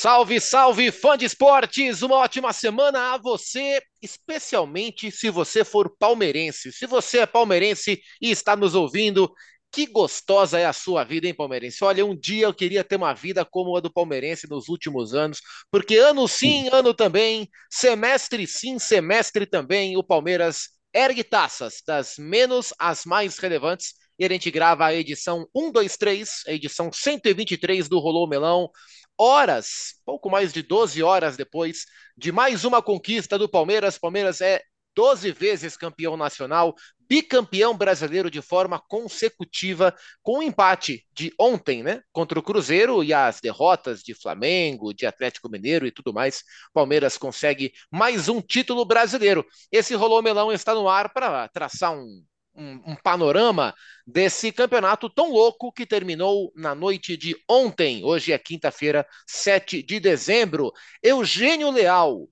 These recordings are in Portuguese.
Salve, salve, fã de esportes! Uma ótima semana a você, especialmente se você for palmeirense. Se você é palmeirense e está nos ouvindo, que gostosa é a sua vida, hein, palmeirense? Olha, um dia eu queria ter uma vida como a do palmeirense nos últimos anos, porque ano sim, ano também, semestre sim, semestre também, o Palmeiras ergue taças, das menos às mais relevantes, e a gente grava a edição 123, a edição 123 do Rolô Melão, horas, pouco mais de 12 horas depois de mais uma conquista do Palmeiras. Palmeiras é 12 vezes campeão nacional, bicampeão brasileiro de forma consecutiva, com o empate de ontem, né, contra o Cruzeiro e as derrotas de Flamengo, de Atlético Mineiro e tudo mais. Palmeiras consegue mais um título brasileiro. Esse Rolô Melão está no ar para traçar um um, um, panorama desse campeonato tão louco que terminou na noite de ontem. Hoje é quinta-feira, 7 de dezembro. Eugênio Leal,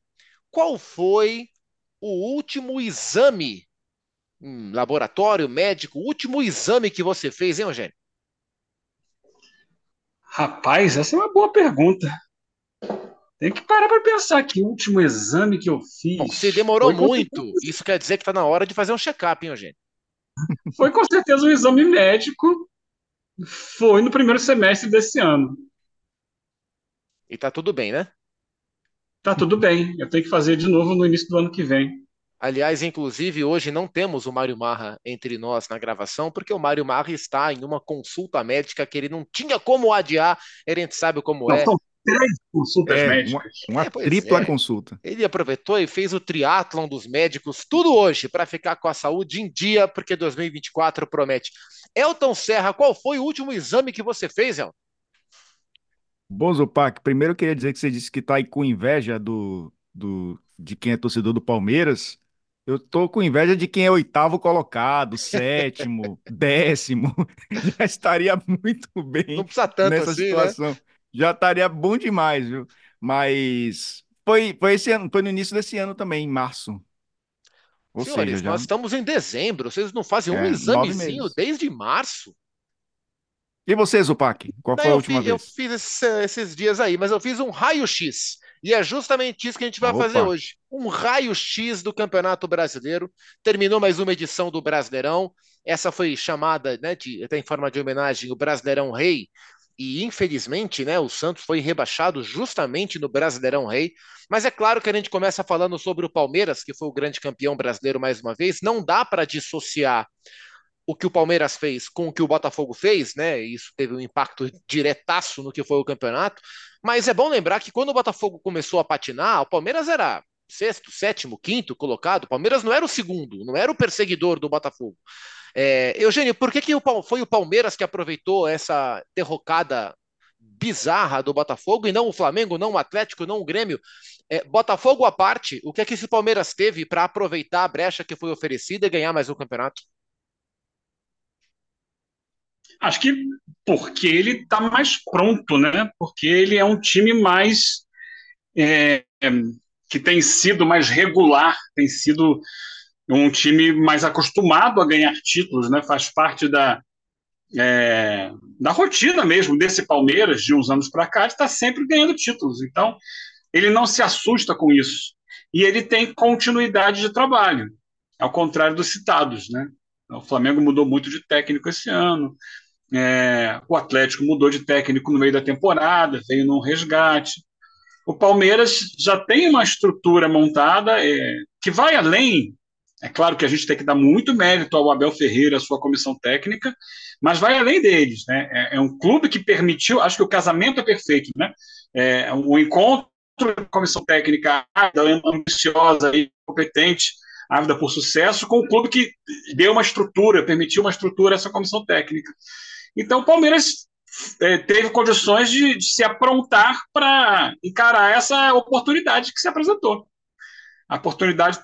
qual foi o último exame, um laboratório médico, o último exame que você fez, hein, Eugênio? Rapaz, essa é uma boa pergunta. Tem que parar para pensar que o último exame que eu fiz. Bom, se demorou muito, isso quer dizer que está na hora de fazer um check-up, hein, Eugênio? Foi com certeza um exame médico. Foi no primeiro semestre desse ano. E tá tudo bem, né? Tá tudo bem. Eu tenho que fazer de novo no início do ano que vem. Aliás, inclusive, hoje não temos o Mário Marra entre nós na gravação, porque o Mário Marra está em uma consulta médica que ele não tinha como adiar, a gente sabe como não, é. São três consultas é, médicas. Uma, uma é, tripla é. consulta. Ele aproveitou e fez o triatlon dos médicos, tudo hoje, para ficar com a saúde em dia, porque 2024 promete. Elton Serra, qual foi o último exame que você fez, Elton? Bom, Zupac, primeiro eu queria dizer que você disse que está aí com inveja do, do, de quem é torcedor do Palmeiras. Eu tô com inveja de quem é oitavo colocado, sétimo, décimo. Já estaria muito bem Não precisa tanto nessa assim, né? situação. Né? Já estaria bom demais, viu? Mas foi, foi esse ano, foi no início desse ano também, em março. Ou Senhores, seja, já... nós estamos em dezembro, vocês não fazem um é, examezinho desde março. E você, Zupac? Qual não, foi a última fiz, vez? Eu fiz esses, esses, dias aí, mas eu fiz um raio-x. E é justamente isso que a gente vai Opa. fazer hoje. Um raio-x do Campeonato Brasileiro. Terminou mais uma edição do Brasileirão. Essa foi chamada, né, de, até em forma de homenagem, o Brasileirão Rei, e infelizmente, né, o Santos foi rebaixado justamente no Brasileirão Rei. Mas é claro que a gente começa falando sobre o Palmeiras, que foi o grande campeão brasileiro mais uma vez. Não dá para dissociar o que o Palmeiras fez com o que o Botafogo fez, né? Isso teve um impacto diretaço no que foi o campeonato. Mas é bom lembrar que quando o Botafogo começou a patinar, o Palmeiras era sexto, sétimo, quinto colocado. O Palmeiras não era o segundo, não era o perseguidor do Botafogo. É, Eugênio, por que, que o, foi o Palmeiras que aproveitou essa derrocada bizarra do Botafogo e não o Flamengo, não o Atlético, não o Grêmio? É, Botafogo à parte, o que é que esse Palmeiras teve para aproveitar a brecha que foi oferecida e ganhar mais um campeonato? Acho que porque ele está mais pronto, né? Porque ele é um time mais é, que tem sido mais regular, tem sido um time mais acostumado a ganhar títulos, né? faz parte da, é, da rotina mesmo desse Palmeiras de uns anos para cá, de estar tá sempre ganhando títulos. Então, ele não se assusta com isso. E ele tem continuidade de trabalho, ao contrário dos citados. Né? O Flamengo mudou muito de técnico esse ano, é, o Atlético mudou de técnico no meio da temporada, veio num resgate. O Palmeiras já tem uma estrutura montada é, que vai além é claro que a gente tem que dar muito mérito ao Abel Ferreira, à sua comissão técnica, mas vai além deles. Né? É, é um clube que permitiu, acho que o casamento é perfeito. Né? É um encontro da comissão técnica ambiciosa e competente, ávida por sucesso, com um clube que deu uma estrutura, permitiu uma estrutura a essa comissão técnica. Então, o Palmeiras é, teve condições de, de se aprontar para encarar essa oportunidade que se apresentou. A oportunidade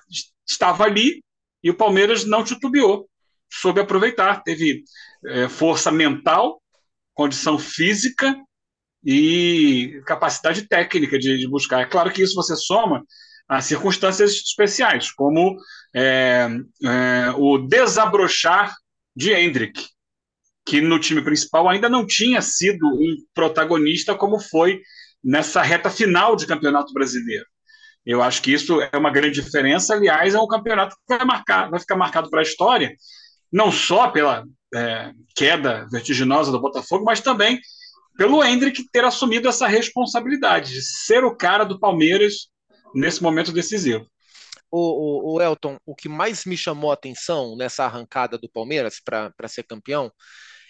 estava ali, e o Palmeiras não titubeou, soube aproveitar. Teve é, força mental, condição física e capacidade técnica de, de, buscar. É claro que isso você soma a circunstâncias especiais, como é, é, o desabrochar de Hendrick, que no time principal ainda não tinha sido um protagonista como foi nessa reta final de campeonato brasileiro. Eu acho que isso é uma grande diferença. Aliás, é um campeonato que vai, marcar, vai ficar marcado para a história, não só pela é, queda vertiginosa do Botafogo, mas também pelo Hendrick ter assumido essa responsabilidade de ser o cara do Palmeiras nesse momento decisivo. O, o, o Elton, o que mais me chamou a atenção nessa arrancada do Palmeiras para ser campeão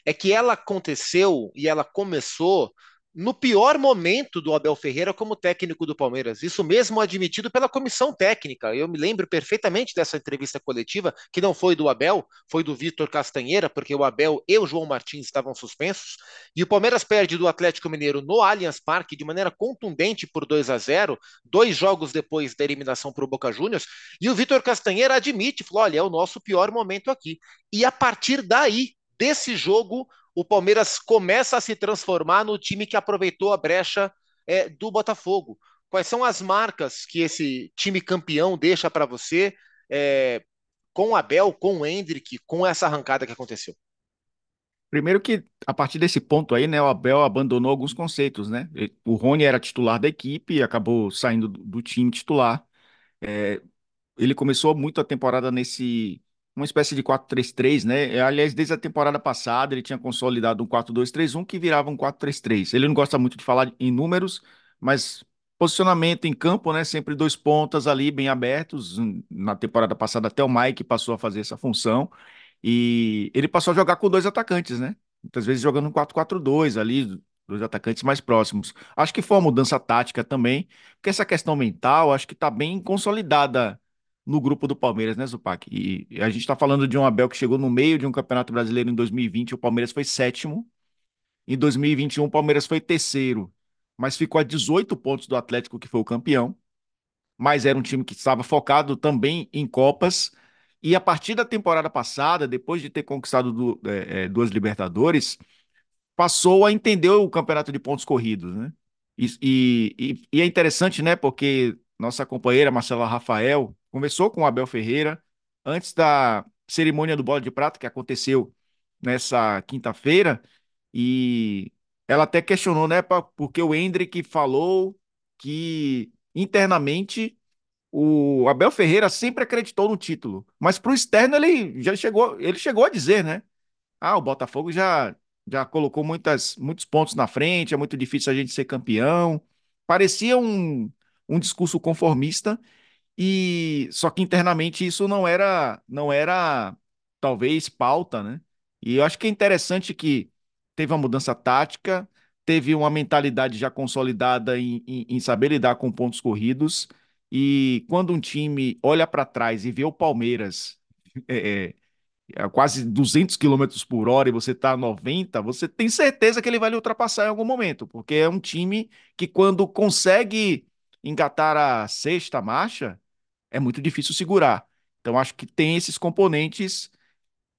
é que ela aconteceu e ela começou no pior momento do Abel Ferreira como técnico do Palmeiras. Isso mesmo admitido pela comissão técnica. Eu me lembro perfeitamente dessa entrevista coletiva, que não foi do Abel, foi do Vitor Castanheira, porque o Abel e o João Martins estavam suspensos. E o Palmeiras perde do Atlético Mineiro no Allianz Parque de maneira contundente por 2 a 0, dois jogos depois da eliminação para o Boca Juniors. E o Vitor Castanheira admite, falou: olha, é o nosso pior momento aqui. E a partir daí, desse jogo, o Palmeiras começa a se transformar no time que aproveitou a brecha é, do Botafogo. Quais são as marcas que esse time campeão deixa para você é, com o Abel, com o Hendrick, com essa arrancada que aconteceu? Primeiro que, a partir desse ponto aí, né, o Abel abandonou alguns conceitos, né? O Rony era titular da equipe e acabou saindo do time titular. É, ele começou muito a temporada nesse uma espécie de 4-3-3, né? É, aliás, desde a temporada passada ele tinha consolidado um 4-2-3-1 que virava um 4-3-3. Ele não gosta muito de falar em números, mas posicionamento em campo, né? Sempre dois pontas ali bem abertos. Na temporada passada até o Mike passou a fazer essa função e ele passou a jogar com dois atacantes, né? Muitas vezes jogando um 4-4-2 ali, dois atacantes mais próximos. Acho que foi uma mudança tática também, porque essa questão mental acho que está bem consolidada no grupo do Palmeiras, né, Zupac? E, a gente está falando de um Abel que chegou no meio de um campeonato brasileiro em 2020, o Palmeiras foi sétimo. Em 2021, o Palmeiras foi terceiro, mas ficou a 18 pontos do Atlético, que foi o campeão. Mas era um time que estava focado também em Copas. E a partir da temporada passada, depois de ter conquistado do, é, é duas Libertadores, passou a entender o campeonato de pontos corridos, né? E, e, e é interessante, né? Porque nossa companheira Marcela Rafael conversou com o Abel Ferreira antes da cerimônia do Bola de Prata que aconteceu nessa quinta-feira e ela até questionou, né, porque o Hendrick falou que internamente o Abel Ferreira sempre acreditou no título, mas para o externo ele já chegou, ele chegou a dizer, né? Ah, o Botafogo já já colocou muitas, muitos pontos na frente, é muito difícil a gente ser campeão. Parecia um, um discurso conformista e só que internamente isso não era não era talvez pauta, né? E eu acho que é interessante que teve uma mudança tática, teve uma mentalidade já consolidada em, em, em saber lidar com pontos corridos. E quando um time olha para trás e vê o Palmeiras é, é, quase 200 km por hora e você está a 90, você tem certeza que ele vai lhe ultrapassar em algum momento, porque é um time que, quando consegue engatar a sexta marcha, é muito difícil segurar. Então, acho que tem esses componentes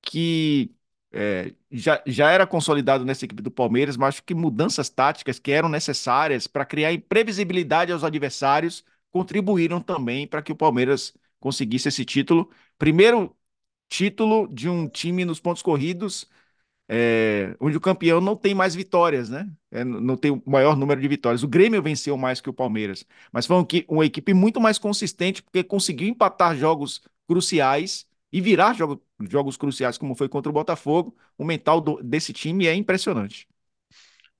que é, já, já era consolidado nessa equipe do Palmeiras, mas acho que mudanças táticas que eram necessárias para criar imprevisibilidade aos adversários contribuíram também para que o Palmeiras conseguisse esse título. Primeiro título de um time nos pontos corridos é, onde o campeão não tem mais vitórias, né? É, não tem o maior número de vitórias. O Grêmio venceu mais que o Palmeiras, mas foi uma equipe muito mais consistente porque conseguiu empatar jogos cruciais e virar jogo, jogos cruciais, como foi contra o Botafogo. O mental do, desse time é impressionante.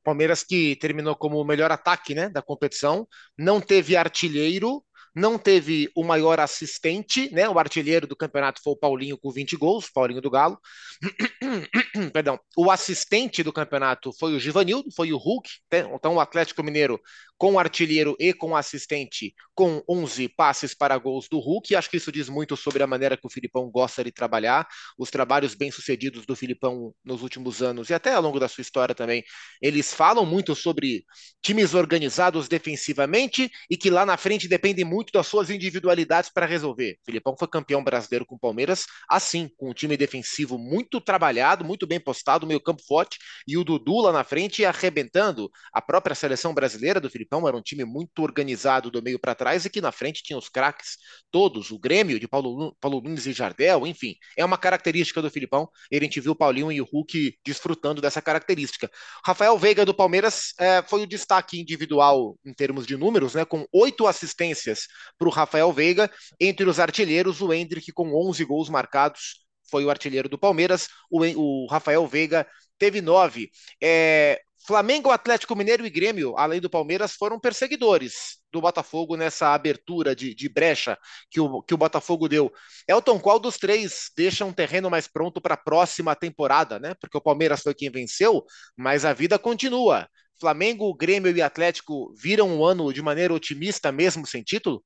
Palmeiras que terminou como o melhor ataque né, da competição, não teve artilheiro, não teve o maior assistente, né? O artilheiro do campeonato foi o Paulinho com 20 gols, Paulinho do Galo. Perdão. O assistente do campeonato foi o Givanildo, foi o Hulk. Né? Então o Atlético Mineiro com artilheiro e com assistente, com 11 passes para gols do Hulk. Acho que isso diz muito sobre a maneira que o Filipão gosta de trabalhar, os trabalhos bem-sucedidos do Filipão nos últimos anos e até ao longo da sua história também. Eles falam muito sobre times organizados defensivamente e que lá na frente dependem muito muito das suas individualidades para resolver. O Filipão foi campeão brasileiro com o Palmeiras, assim, com um time defensivo muito trabalhado, muito bem postado, meio campo forte, e o Dudu lá na frente arrebentando. A própria seleção brasileira do Filipão era um time muito organizado do meio para trás e que na frente tinha os craques todos, o Grêmio de Paulo, Paulo Nunes e Jardel, enfim, é uma característica do Filipão. A gente viu o Paulinho e o Hulk desfrutando dessa característica. Rafael Veiga do Palmeiras é, foi o destaque individual em termos de números, né, com oito assistências para o Rafael Veiga. Entre os artilheiros, o Hendrick com 11 gols marcados foi o artilheiro do Palmeiras. O, o Rafael Veiga teve nove. É, Flamengo, Atlético Mineiro e Grêmio, além do Palmeiras, foram perseguidores do Botafogo nessa abertura de, de brecha que o, que o Botafogo deu. Elton, qual dos três deixa um terreno mais pronto para a próxima temporada, né? Porque o Palmeiras foi quem venceu, mas a vida continua. Flamengo, Grêmio e Atlético viram um ano de maneira otimista, mesmo sem título?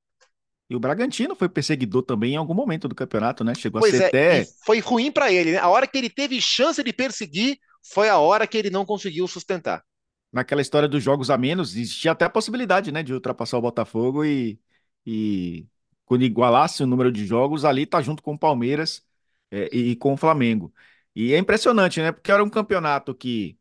E o Bragantino foi perseguidor também em algum momento do campeonato, né? Chegou pois a ser é, até. Foi ruim para ele, né? A hora que ele teve chance de perseguir, foi a hora que ele não conseguiu sustentar. Naquela história dos jogos a menos, existia até a possibilidade, né, de ultrapassar o Botafogo e, e quando igualasse o número de jogos, ali tá junto com o Palmeiras é, e com o Flamengo. E é impressionante, né? Porque era um campeonato que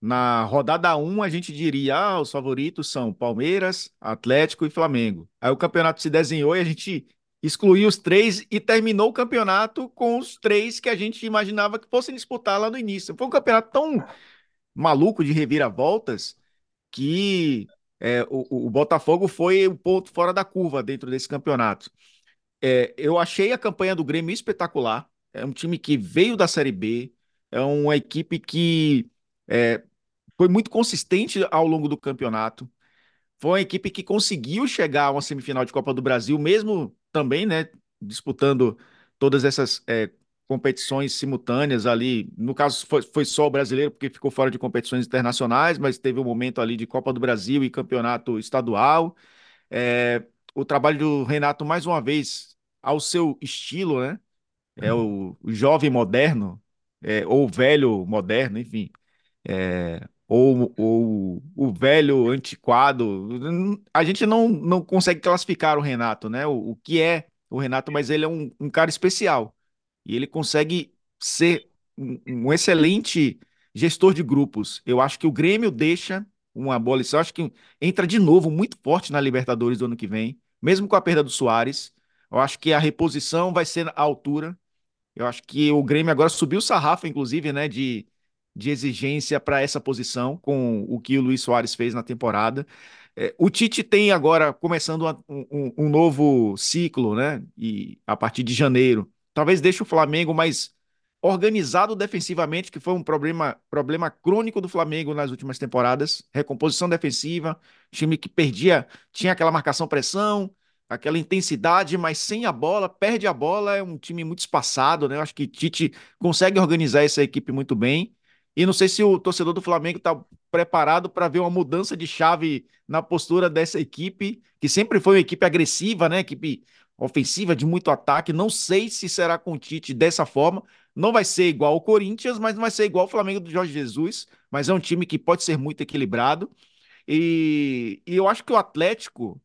na rodada 1 a gente diria, ah, os favoritos são Palmeiras, Atlético e Flamengo. Aí o campeonato se desenhou e a gente excluiu os três e terminou o campeonato com os três que a gente imaginava que fossem disputar lá no início. Foi um campeonato tão maluco de reviravoltas que é, o, o, Botafogo foi o ponto fora da curva dentro desse campeonato. É, eu achei a campanha do Grêmio espetacular. É um time que veio da Série B, é uma equipe que é, foi muito consistente ao longo do campeonato. Foi uma equipe que conseguiu chegar a uma semifinal de Copa do Brasil, mesmo também, né, disputando todas essas é, competições simultâneas ali. No caso, foi, foi só o brasileiro, porque ficou fora de competições internacionais, mas teve um momento ali de Copa do Brasil e campeonato estadual. É, o trabalho do Renato, mais uma vez, ao seu estilo, né? É o, o jovem moderno, é, ou velho moderno, enfim. É, ou, ou o velho antiquado. A gente não, não consegue classificar o Renato, né? O, o que é o Renato, mas ele é um, um cara especial. E ele consegue ser um, um, excelente gestor de grupos. Eu acho que o Grêmio deixa uma boa lição. Eu acho que entra de novo muito forte na Libertadores do ano que vem, mesmo com a perda do Soares. Eu acho que a reposição vai ser à altura. Eu acho que o Grêmio agora subiu o sarrafo, inclusive, né? De de exigência para essa posição, com o que o Luiz Soares fez na temporada. É, o Tite tem agora começando um, um, novo ciclo, né? E a partir de janeiro, talvez deixe o Flamengo mais organizado defensivamente, que foi um problema, problema crônico do Flamengo nas últimas temporadas. Recomposição defensiva, time que perdia, tinha aquela marcação-pressão, aquela intensidade, mas sem a bola, perde a bola, é um time muito espaçado, né? Eu acho que Tite consegue organizar essa equipe muito bem. E não sei se o torcedor do Flamengo está preparado para ver uma mudança de chave na postura dessa equipe, que sempre foi uma equipe agressiva, né? Equipe ofensiva de muito ataque. Não sei se será com o Tite dessa forma. Não vai ser igual ao Corinthians, mas não vai ser igual ao Flamengo do Jorge Jesus. Mas é um time que pode ser muito equilibrado. E, e eu acho que o Atlético.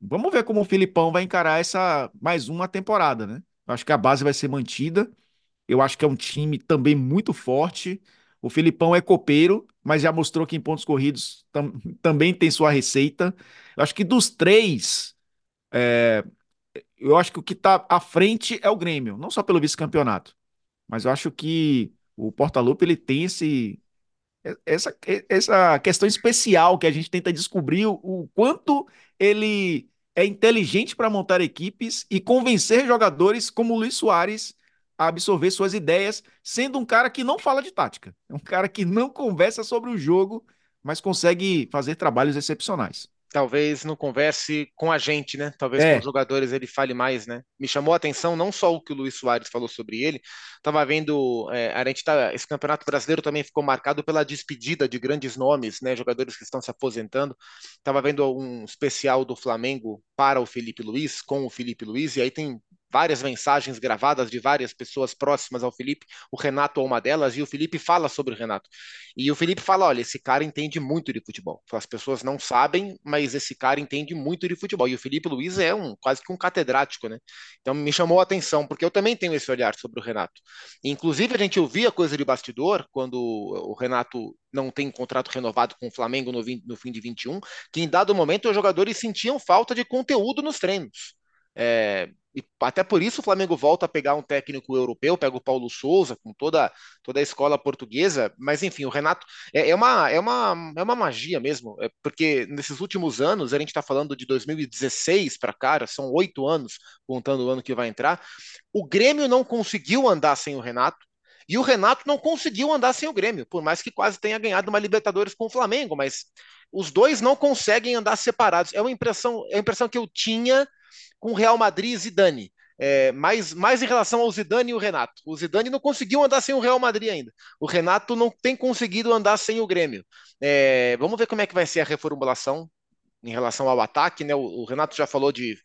Vamos ver como o Filipão vai encarar essa mais uma temporada, né? Eu acho que a base vai ser mantida. Eu acho que é um time também muito forte. O Filipão é copeiro, mas já mostrou que em pontos corridos tam, também tem sua receita. Eu acho que dos três, é, eu acho que o que está à frente é o Grêmio, não só pelo vice-campeonato, mas eu acho que o Portaluppi ele tem esse, essa, essa questão especial que a gente tenta descobrir o, o quanto ele é inteligente para montar equipes e convencer jogadores como o Luiz Soares a absorver suas ideias, sendo um cara que não fala de tática. É um cara que não conversa sobre o jogo, mas consegue fazer trabalhos excepcionais. Talvez não converse com a gente, né? Talvez é. com os jogadores ele fale mais, né? Me chamou a atenção não só o que o Luiz Soares falou sobre ele, estava vendo, é, a gente tá, esse campeonato brasileiro também ficou marcado pela despedida de grandes nomes, né? Jogadores que estão se aposentando. Estava vendo um especial do Flamengo para o Felipe Luiz, com o Felipe Luiz, e aí tem várias mensagens gravadas de várias pessoas próximas ao Felipe. O Renato é uma delas e o Felipe fala sobre o Renato. E o Felipe fala: olha, esse cara entende muito de futebol. As pessoas não sabem, mas esse cara entende muito de futebol. E o Felipe Luiz é um quase que um catedrático, né? Então me chamou a atenção, porque eu também tenho esse olhar sobre o Renato. Inclusive, a gente ouvia coisa de bastidor quando o Renato não tem contrato renovado com o Flamengo no, 20, no fim de 21, que em dado momento os jogadores sentiam falta de conteúdo nos treinos. É, e até por isso o Flamengo volta a pegar um técnico europeu, pega o Paulo Souza, com toda, toda a escola portuguesa, mas enfim, o Renato é, é uma, é, uma, é uma magia mesmo, é porque nesses últimos anos, a gente está falando de 2016 para cá, são oito anos, contando o ano que vai entrar, o Grêmio não conseguiu andar sem o Renato, e o Renato não conseguiu andar sem o Grêmio, por mais que quase tenha ganhado uma Libertadores com o Flamengo, mas os dois não conseguem andar separados. É uma impressão, é a impressão que eu tinha com Real Madrid e Zidane. É, mais, mais em relação ao Zidane e o Renato. O Zidane não conseguiu andar sem o Real Madrid ainda. O Renato não tem conseguido andar sem o Grêmio. É, vamos ver como é que vai ser a reformulação em relação ao ataque. Né? O, o Renato já falou de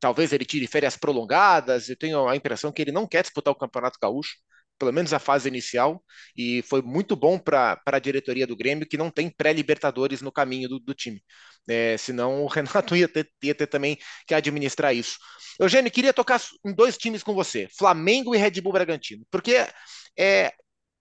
talvez ele tire férias prolongadas. Eu tenho a impressão que ele não quer disputar o Campeonato Gaúcho pelo menos a fase inicial, e foi muito bom para a diretoria do Grêmio, que não tem pré-Libertadores no caminho do, do time. É, senão o Renato ia ter, ia ter também que administrar isso. Eugênio, queria tocar em dois times com você, Flamengo e Red Bull Bragantino, porque é,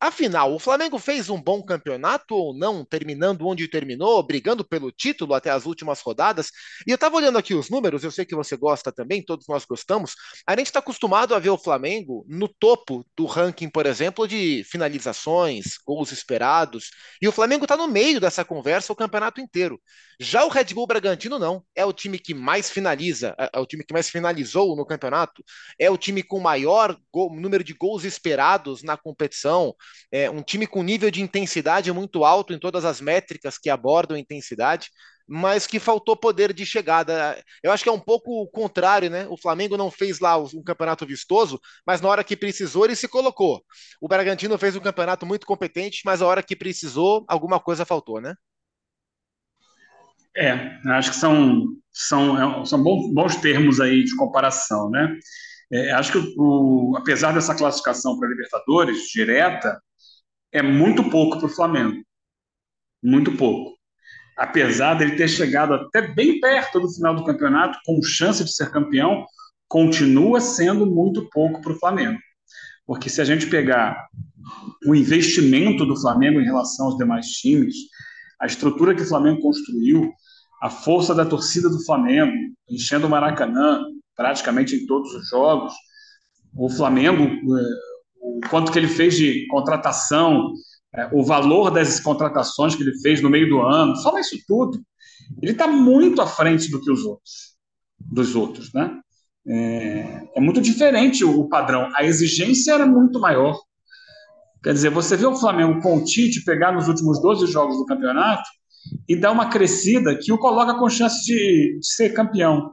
Afinal, o Flamengo fez um bom campeonato ou não, terminando onde terminou, brigando pelo título até as últimas rodadas? E eu estava olhando aqui os números, eu sei que você gosta também, todos nós gostamos. A gente está acostumado a ver o Flamengo no topo do ranking, por exemplo, de finalizações, gols esperados, e o Flamengo está no meio dessa conversa o campeonato inteiro. Já o Red Bull Bragantino não, é o time que mais finaliza, é, é o time que mais finalizou no campeonato, é o time com maior gol, número de gols esperados na competição é, um time com nível de intensidade muito alto em todas as métricas que abordam intensidade, mas que faltou poder de chegada. Eu acho que é um pouco o contrário, né? O Flamengo não fez lá um campeonato vistoso, mas na hora que precisou ele se colocou. O Bragantino fez um campeonato muito competente, mas na hora que precisou, alguma coisa faltou, né? É, acho que são, são, é, são bons termos aí de comparação, né? É, acho que, o, apesar dessa classificação para Libertadores direta, é muito pouco para o Flamengo. Muito pouco. Apesar dele ter chegado até bem perto do final do campeonato, com chance de ser campeão, continua sendo muito pouco para o Flamengo. Porque se a gente pegar o investimento do Flamengo em relação aos demais times, a estrutura que o Flamengo construiu, a força da torcida do Flamengo, enchendo o Maracanã, praticamente em todos os jogos. O Flamengo, é, o quanto que ele fez de contratação, é, o valor das contratações que ele fez no meio do ano, só isso tudo, ele está muito à frente do que os outros, dos outros, né? É, é, muito diferente o padrão. A exigência era muito maior. Quer dizer, você vê o Flamengo com o Tite pegar nos últimos 12 jogos do campeonato e dar uma crescida que o coloca com chance de, de ser campeão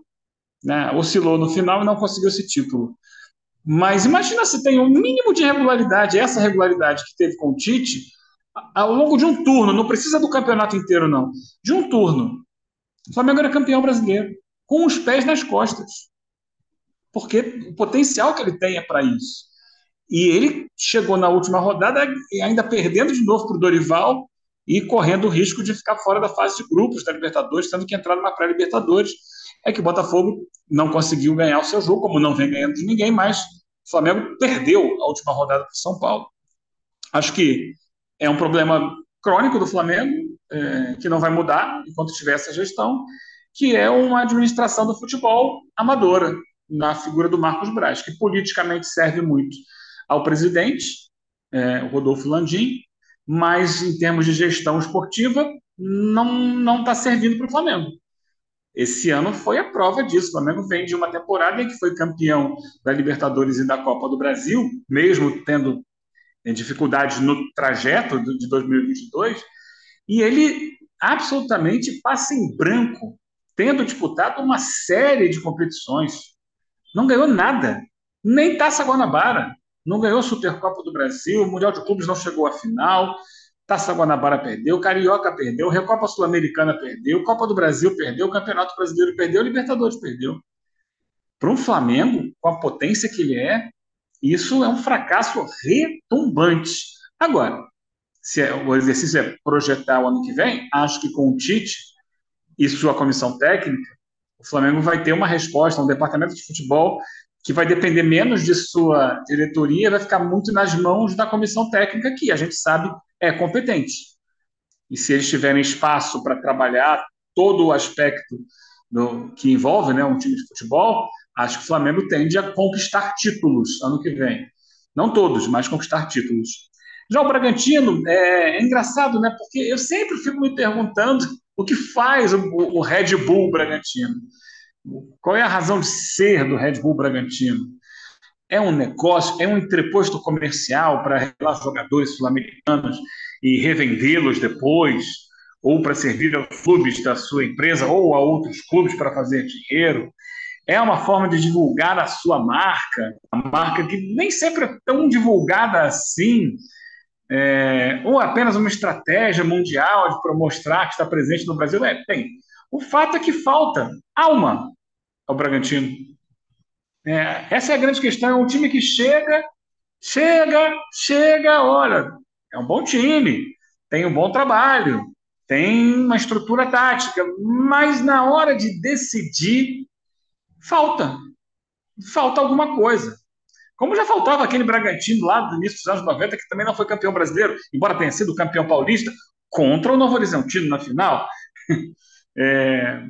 né? oscilou no final e não conseguiu esse título. Mas imagina se tem um mínimo de regularidade, essa regularidade que teve com o Tite, ao longo de um turno, não precisa do campeonato inteiro, não, de um turno. O Flamengo era campeão brasileiro, com os pés nas costas. Porque o potencial que ele tem é para isso. E ele chegou na última rodada ainda perdendo de novo para o Dorival e correndo o risco de ficar fora da fase de grupos da Libertadores, tendo que entrar numa pré-Libertadores é que o Botafogo não conseguiu ganhar o seu jogo, como não vem ganhando de ninguém, mas o Flamengo perdeu a última rodada para São Paulo. Acho que é um problema crônico do Flamengo, é, que não vai mudar enquanto tiver essa gestão, que é uma administração do futebol amadora, na figura do Marcos Braz, que politicamente serve muito ao presidente, é, o Rodolfo Landim, mas em termos de gestão esportiva, não está servindo para o Flamengo. Esse ano foi a prova disso. O Flamengo vem de uma temporada em que foi campeão da Libertadores e da Copa do Brasil, mesmo tendo eh, dificuldades no trajeto de 2022, e ele absolutamente passa em branco, tendo disputado uma série de competições. Não ganhou nada, nem Taça Guanabara, não ganhou Supercopa do Brasil, o Mundial de Clubes não chegou à final, Taça Guanabara perdeu, Carioca perdeu, Recopa Sul-Americana perdeu, Copa do Brasil perdeu, Campeonato Brasileiro perdeu, Libertadores perdeu. para um Flamengo, com a potência que ele é, isso é um fracasso retumbante. Agora, se é, o exercício é projetar o ano que vem, acho que com o Tite e sua comissão técnica, o Flamengo vai ter uma resposta, um departamento de futebol que vai depender menos de sua diretoria, vai ficar muito nas mãos da comissão técnica, que a gente sabe é competente. E se eles tiverem espaço para trabalhar todo o aspecto do, que envolve né, um time de futebol, acho que o Flamengo tende a conquistar títulos ano que vem. Não todos, mas conquistar títulos. Já o Bragantino é, é engraçado, né? Porque eu sempre fico me perguntando o que faz o, o Red Bull Bragantino. Qual é a razão de ser do Red Bull Bragantino? É um negócio, é um entreposto comercial para revelar jogadores sul-americanos e revendê-los depois, ou para servir aos clubes da sua empresa ou a outros clubes para fazer dinheiro. É uma forma de divulgar a sua marca, a marca que nem sempre é tão divulgada assim, é, ou apenas uma estratégia mundial para mostrar que está presente no Brasil. É, tem. O fato é que falta alma ao Bragantino. É, essa é a grande questão. É um time que chega, chega, chega, olha, é um bom time, tem um bom trabalho, tem uma estrutura tática, mas na hora de decidir, falta. Falta alguma coisa. Como já faltava aquele Bragantino lá do início dos anos 90, que também não foi campeão brasileiro, embora tenha sido campeão paulista, contra o Novo Horizontino na final. É,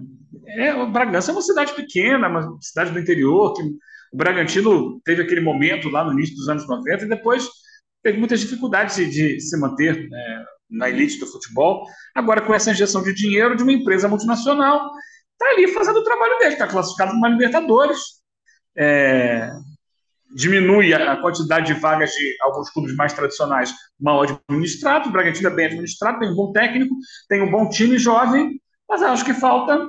é, o Bragança é uma cidade pequena, uma cidade do interior, que o Bragantino teve aquele momento lá no início dos anos 90 e depois teve muitas dificuldades de, de se manter né, na elite do futebol. Agora, com essa injeção de dinheiro de uma empresa multinacional, está ali fazendo o trabalho dele, está classificado para uma Libertadores. É, diminui a quantidade de vagas de alguns clubes mais tradicionais mal administrados. O Bragantino é bem administrado, tem um bom técnico, tem um bom time jovem, mas acho que falta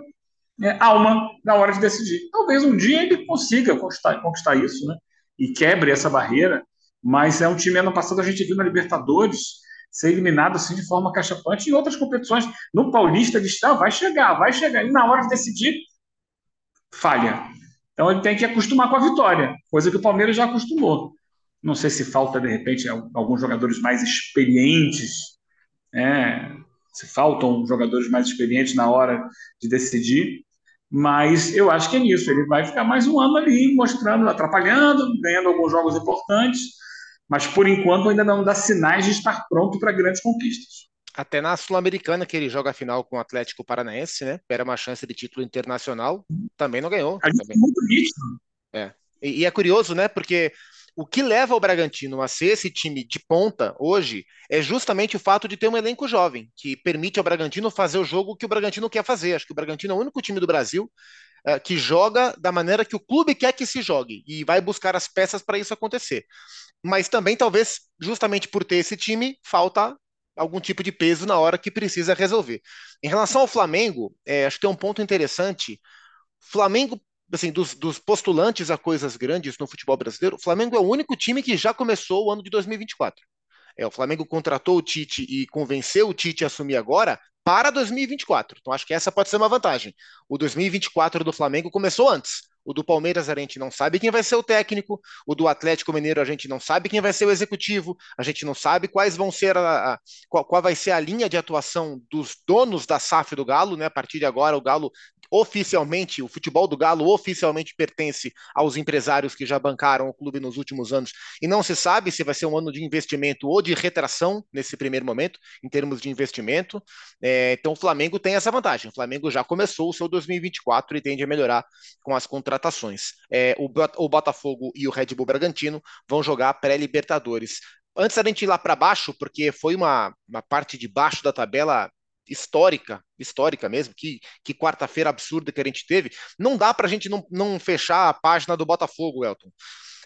é, alma na hora de decidir. Talvez um dia ele consiga conquistar, conquistar isso, né? E quebre essa barreira. Mas é um time, ano passado a gente viu na Libertadores ser eliminado assim de forma cachapante em outras competições. No Paulista, ele está, vai chegar, vai chegar. E na hora de decidir, falha. Então ele tem que acostumar com a vitória, coisa que o Palmeiras já acostumou. Não sei se falta, de repente, alguns jogadores mais experientes, é, se faltam jogadores mais experientes na hora de decidir, mas eu acho que é nisso. Ele vai ficar mais um ano ali mostrando, atrapalhando, ganhando alguns jogos importantes, mas por enquanto ainda não dá sinais de estar pronto para grandes conquistas. Até na Sul-Americana, que ele joga a final com o Atlético Paranaense, né? Era uma chance de título internacional, também não ganhou. A gente também. É muito nítido. É. E, e é curioso, né? Porque o que leva o Bragantino a ser esse time de ponta hoje é justamente o fato de ter um elenco jovem, que permite ao Bragantino fazer o jogo que o Bragantino quer fazer. Acho que o Bragantino é o único time do Brasil uh, que joga da maneira que o clube quer que se jogue e vai buscar as peças para isso acontecer. Mas também, talvez, justamente por ter esse time, falta algum tipo de peso na hora que precisa resolver. Em relação ao Flamengo, é, acho que tem um ponto interessante. Flamengo assim, dos, dos, postulantes a coisas grandes no futebol brasileiro, o Flamengo é o único time que já começou o ano de 2024. É, o Flamengo contratou o Tite e convenceu o Tite a assumir agora para 2024. Então acho que essa pode ser uma vantagem. O 2024 do Flamengo começou antes. O do Palmeiras a gente não sabe quem vai ser o técnico, o do Atlético Mineiro a gente não sabe quem vai ser o executivo, a gente não sabe quais vão ser a, a qual, qual, vai ser a linha de atuação dos donos da SAF do Galo, né? A partir de agora o Galo oficialmente, o futebol do Galo oficialmente pertence aos empresários que já bancaram o clube nos últimos anos, e não se sabe se vai ser um ano de investimento ou de retração nesse primeiro momento, em termos de investimento. É, então o Flamengo tem essa vantagem. O Flamengo já começou o seu 2024 e tende a melhorar com as contratações. É, o, o Botafogo e o Red Bull Bragantino vão jogar pré-Libertadores antes da gente ir lá para baixo, porque foi uma, uma parte de baixo da tabela histórica, histórica mesmo, que, que quarta-feira absurda que a gente teve, não dá para a gente não, não fechar a página do Botafogo, Elton.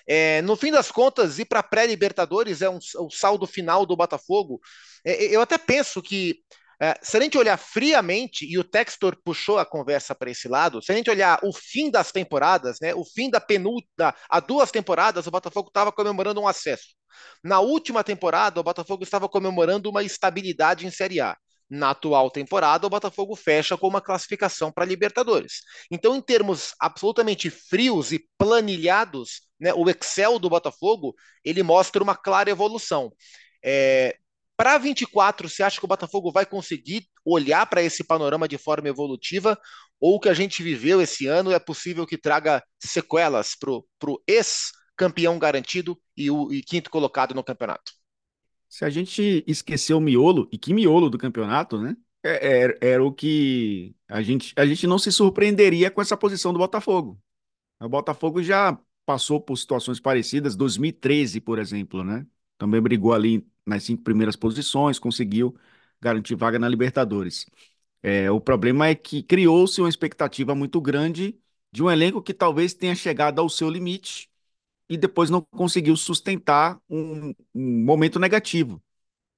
É, no fim das contas, ir para pré-Libertadores é um, o saldo final do Botafogo. É, eu até penso que, é, se a gente olhar friamente, e o Textor puxou a conversa para esse lado, se a gente olhar o fim das temporadas, né, o fim da penúltima, há duas temporadas, o Botafogo estava comemorando um acesso. Na última temporada, o Botafogo estava comemorando uma estabilidade em Série A. na atual temporada, o Botafogo fecha com uma classificação para Libertadores. Então, em termos absolutamente frios e planilhados, né, o Excel do Botafogo ele mostra uma clara evolução. É, para 24, você acha que o Botafogo vai conseguir olhar para esse panorama de forma evolutiva? Ou o que a gente viveu esse ano é possível que traga sequelas para o ex-campeão garantido e o e quinto colocado no campeonato? Se a gente esquecer o miolo, e que miolo do campeonato, né? Era, é, é, era o que a gente, a gente não se surpreenderia com essa posição do Botafogo. O Botafogo já passou por situações parecidas, 2013, por exemplo, né? Também brigou ali nas cinco primeiras posições, conseguiu garantir vaga na Libertadores. É, o problema é que criou-se uma expectativa muito grande de um elenco que talvez tenha chegado ao seu limite e depois não conseguiu sustentar um, um momento negativo.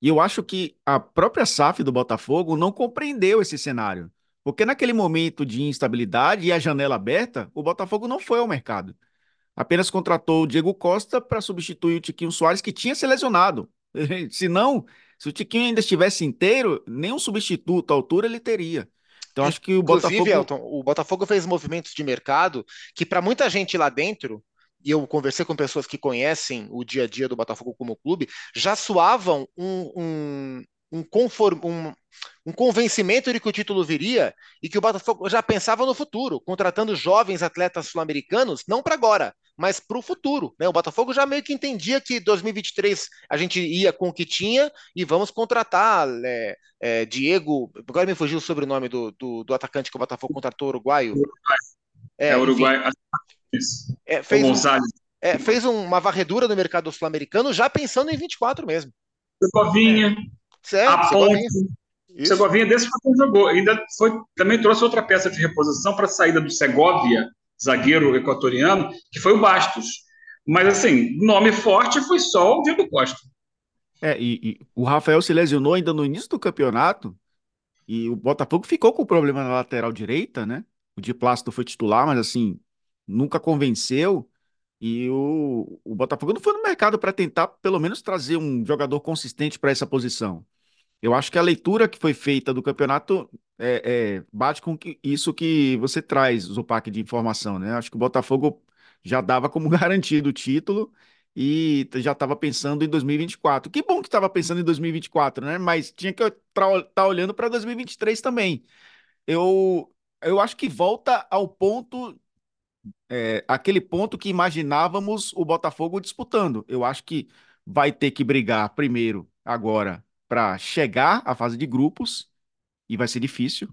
E eu acho que a própria SAF do Botafogo não compreendeu esse cenário. Porque naquele momento de instabilidade e a janela aberta, o Botafogo não foi ao mercado. Apenas contratou o Diego Costa para substituir o Tiquinho Soares, que tinha se lesionado. se não, se o Tiquinho ainda estivesse inteiro, nenhum substituto à altura ele teria. Então acho que o Inclusive, Botafogo. Elton, o Botafogo fez movimentos de mercado que, para muita gente lá dentro, e eu conversei com pessoas que conhecem o dia a dia do Botafogo como clube, já soavam um, um, um, conform, um, um convencimento de que o título viria e que o Botafogo já pensava no futuro, contratando jovens atletas sul-americanos, não para agora, mas para o futuro. Né? O Botafogo já meio que entendia que 2023 a gente ia com o que tinha e vamos contratar é, é, Diego. Agora me fugiu o sobrenome do, do, do, atacante que o Botafogo contratou, uruguaio. Uruguai. É, é Uruguai. É, fez, um, é, fez uma varredura no mercado sul-americano já pensando em 24 mesmo. Segovinha, é. a Ponte. Segovinha desse foi jogou. Ainda foi, também trouxe outra peça de reposição para a saída do Segovia, zagueiro equatoriano, que foi o Bastos. Mas, assim, nome forte foi só o Diego Costa. É, e, e, o Rafael se lesionou ainda no início do campeonato e o Botafogo ficou com o problema na lateral direita, né? O Di Plácido foi titular, mas assim, nunca convenceu. E o, o Botafogo não foi no mercado para tentar, pelo menos, trazer um jogador consistente para essa posição. Eu acho que a leitura que foi feita do campeonato é, é, bate com que, isso que você traz, Zupac, de informação, né? Acho que o Botafogo já dava como garantido o título e já estava pensando em 2024. Que bom que estava pensando em 2024, né? Mas tinha que estar tá olhando para 2023 também. Eu, eu acho que volta ao ponto é, aquele ponto que imaginávamos o Botafogo disputando. Eu acho que vai ter que brigar primeiro agora para chegar à fase de grupos e vai ser difícil.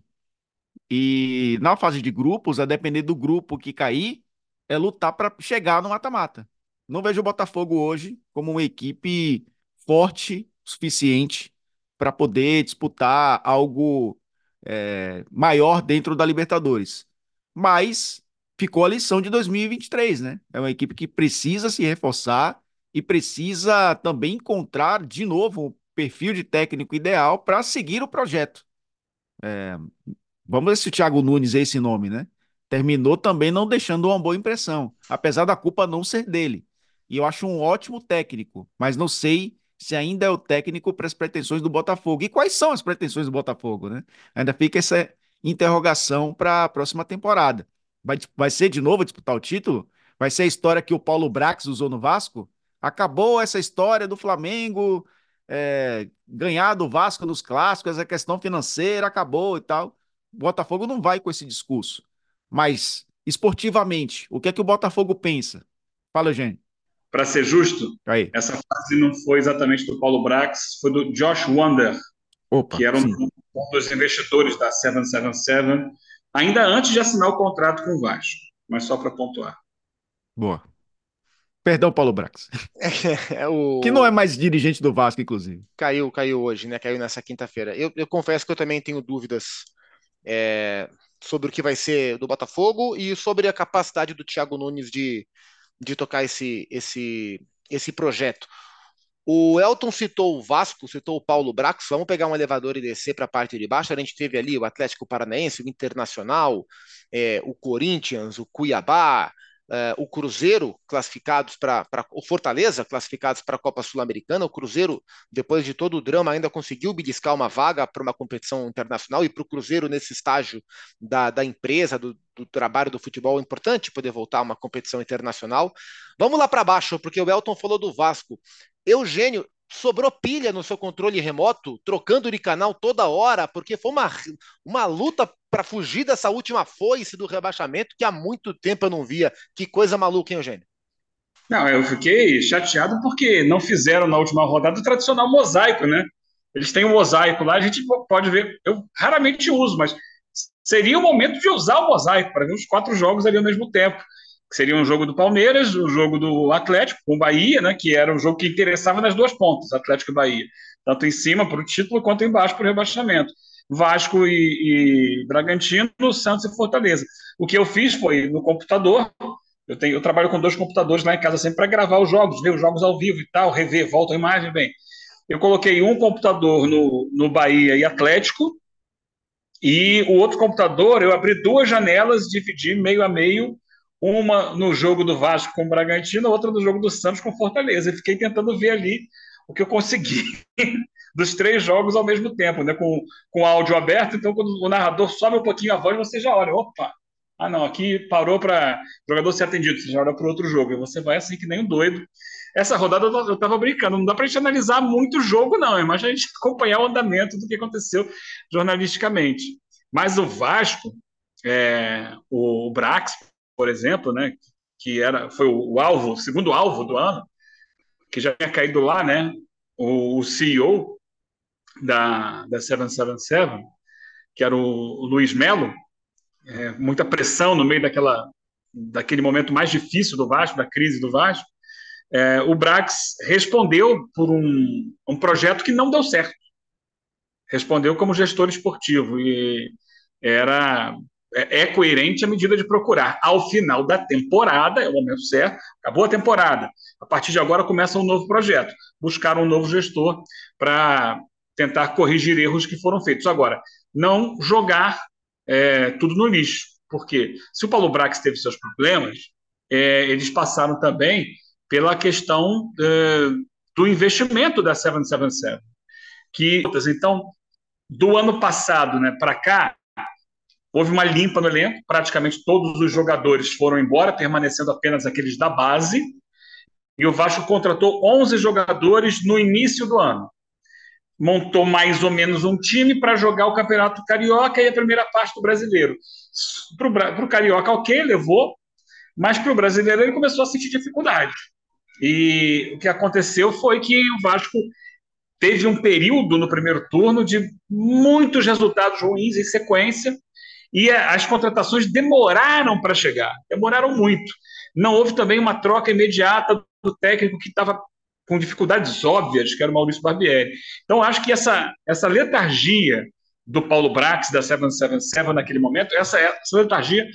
E na fase de grupos, a depender do grupo que cair, é lutar para chegar no mata-mata. Não vejo o Botafogo hoje como uma equipe forte o suficiente para poder disputar algo é, maior dentro da Libertadores. Mas ficou a lição de 2023, né? É uma equipe que precisa se reforçar e precisa também encontrar de novo o perfil de técnico ideal para seguir o projeto. É, vamos ver se o Thiago Nunes é esse nome, né? Terminou também não deixando uma boa impressão, apesar da culpa não ser dele. E eu acho um ótimo técnico, mas não sei se ainda é o técnico para as pretensões do Botafogo. E quais são as pretensões do Botafogo, né? Ainda fica essa interrogação para a próxima temporada. Vai, vai ser de novo disputar o título? Vai ser a história que o Paulo Brax usou no Vasco? Acabou essa história do Flamengo é, ganhar do Vasco nos clássicos, a questão financeira acabou e tal. O Botafogo não vai com esse discurso. Mas, esportivamente, o que é que o Botafogo pensa? Fala, Eugênio. Para ser justo, Aí. essa frase não foi exatamente do Paulo Brax, foi do Josh Wonder, Opa, que era um, um dos investidores da 777 ainda antes de assinar o contrato com o Vasco, mas só para pontuar. Boa. Perdão, Paulo Brax. É, o... Que não é mais dirigente do Vasco, inclusive. Caiu, caiu hoje, né? Caiu nessa quinta-feira. Eu, eu, confesso que eu também tenho dúvidas é, sobre o que vai ser do Botafogo e sobre a capacidade do Thiago Nunes de, de tocar esse, esse, esse projeto. O Elton citou o Vasco, citou o Paulo Brax. Vamos pegar um elevador e descer para a parte de baixo. A gente teve ali o Atlético Paranaense, o Internacional, é, o Corinthians, o Cuiabá, é, o Cruzeiro classificados para o Fortaleza classificados para a Copa Sul-Americana. O Cruzeiro, depois de todo o drama, ainda conseguiu beliscar uma vaga para uma competição internacional e para o Cruzeiro nesse estágio da, da empresa, do, do trabalho do futebol, é importante poder voltar a uma competição internacional. Vamos lá para baixo, porque o Elton falou do Vasco. Eugênio, sobrou pilha no seu controle remoto, trocando de canal toda hora, porque foi uma, uma luta para fugir dessa última foice do rebaixamento que há muito tempo eu não via. Que coisa maluca, hein, Eugênio? Não, eu fiquei chateado porque não fizeram na última rodada o tradicional mosaico, né? Eles têm um mosaico lá, a gente pode ver. Eu raramente uso, mas seria o momento de usar o mosaico para ver os quatro jogos ali ao mesmo tempo que seria um jogo do Palmeiras, o um jogo do Atlético com o Bahia, né, que era um jogo que interessava nas duas pontas, Atlético e Bahia, tanto em cima para o título quanto embaixo para o rebaixamento. Vasco e, e, Bragantino, Santos e Fortaleza. O que eu fiz foi no computador. Eu, tenho, eu trabalho com dois computadores lá em casa sempre para gravar os jogos, ver os jogos ao vivo e tal, rever, volta a imagem, bem. Eu coloquei um computador no, no Bahia e Atlético, e o outro computador eu abri duas janelas, dividi meio a meio uma no jogo do Vasco com o Bragantino, outra no jogo do Santos com Fortaleza. E fiquei tentando ver ali o que eu consegui dos três jogos ao mesmo tempo, né? com, com áudio aberto. Então, quando o narrador sobe um pouquinho a voz, você já olha, opa, ah não, aqui parou para jogador ser atendido, você já olha para outro jogo, e você vai assim que nem um doido. Essa rodada eu estava brincando, não dá para a gente analisar muito o jogo, não, é mais a gente acompanhar o andamento do que aconteceu jornalisticamente. Mas o Vasco, é, o Brax, por exemplo, né, que era, foi o, alvo, o segundo alvo do ano, que já tinha caído lá, né, o, o CEO da, da 777, que era o, o Luiz Melo, é, muita pressão no meio daquela, daquele momento mais difícil do Vasco, da crise do Vasco, é, o Brax respondeu por um, um projeto que não deu certo. Respondeu como gestor esportivo e era é, é coerente a medida de procurar. Ao final da temporada, é o momento certo, acabou a temporada. A partir de agora começa um novo projeto, buscar um novo gestor para tentar corrigir erros que foram feitos. Agora, não jogar é, tudo no lixo, porque se o Paulo Brax teve seus problemas, é, eles passaram também pela questão é, do investimento da 777, que então do ano passado, né, para cá, Houve uma limpa no elenco, praticamente todos os jogadores foram embora, permanecendo apenas aqueles da base. E o Vasco contratou 11 jogadores no início do ano. Montou mais ou menos um time para jogar o Campeonato Carioca e a primeira parte do brasileiro. Para o Carioca, ok, levou, mas para o brasileiro ele começou a sentir dificuldade. E o que aconteceu foi que o Vasco teve um período no primeiro turno de muitos resultados ruins em sequência e as contratações demoraram para chegar, demoraram muito. Não houve também uma troca imediata do técnico que estava com dificuldades óbvias, que era o Maurício Barbieri. Então, acho que essa, essa letargia do Paulo Brax, da 777 naquele momento, essa, essa letargia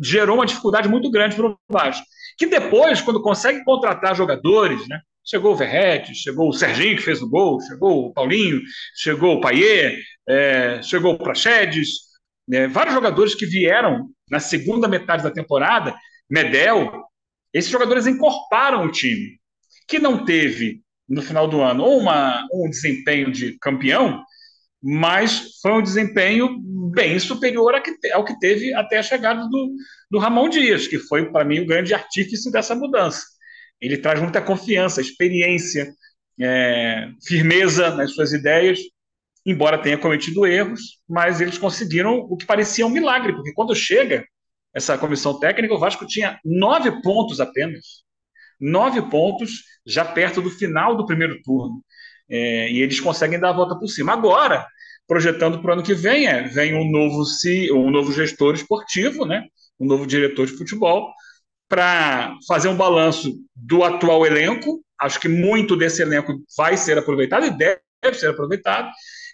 gerou uma dificuldade muito grande para o Vasco. Que depois, quando consegue contratar jogadores, né, chegou o Verrete, chegou o Serginho, que fez o gol, chegou o Paulinho, chegou o Paier, é, chegou o Prachedes, né, vários jogadores que vieram na segunda metade da temporada, Medel, esses jogadores encorparam o time, que não teve no final do ano uma, um desempenho de campeão, mas foi um desempenho bem superior ao que teve até a chegada do, do Ramon Dias, que foi, para mim, o grande artífice dessa mudança. Ele traz muita confiança, experiência, é, firmeza nas suas ideias, embora tenha cometido erros, mas eles conseguiram o que parecia um milagre, porque quando chega essa comissão técnica, o Vasco tinha nove pontos apenas. Nove pontos já perto do final do primeiro turno. É, e eles conseguem dar a volta por cima. Agora, projetando para o ano que vem, é, vem um novo, um novo gestor esportivo, né, um novo diretor de futebol, para fazer um balanço do atual elenco. Acho que muito desse elenco vai ser aproveitado e deve ser aproveitado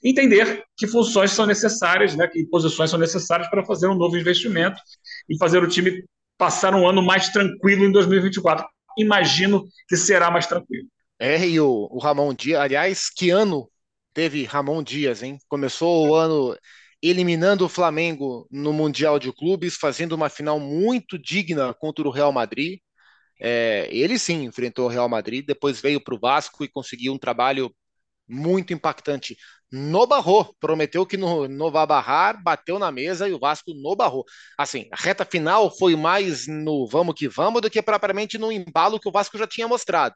entender que funções são necessárias, né, que posições são necessárias para fazer um novo investimento e fazer o time passar um ano mais tranquilo em 2024. Imagino que será mais tranquilo. É, e o, o Ramon Dias, aliás, que ano teve Ramon Dias, hein? Começou o ano eliminando o Flamengo no Mundial de Clubes, fazendo uma final muito digna contra o Real Madrid. É, ele sim enfrentou o Real Madrid, depois veio para o Vasco e conseguiu um trabalho muito impactante. No barrou, prometeu que no, no vai barrar, bateu na mesa e o Vasco no barrou. Assim, a reta final foi mais no vamos que vamos do que propriamente no embalo que o Vasco já tinha mostrado.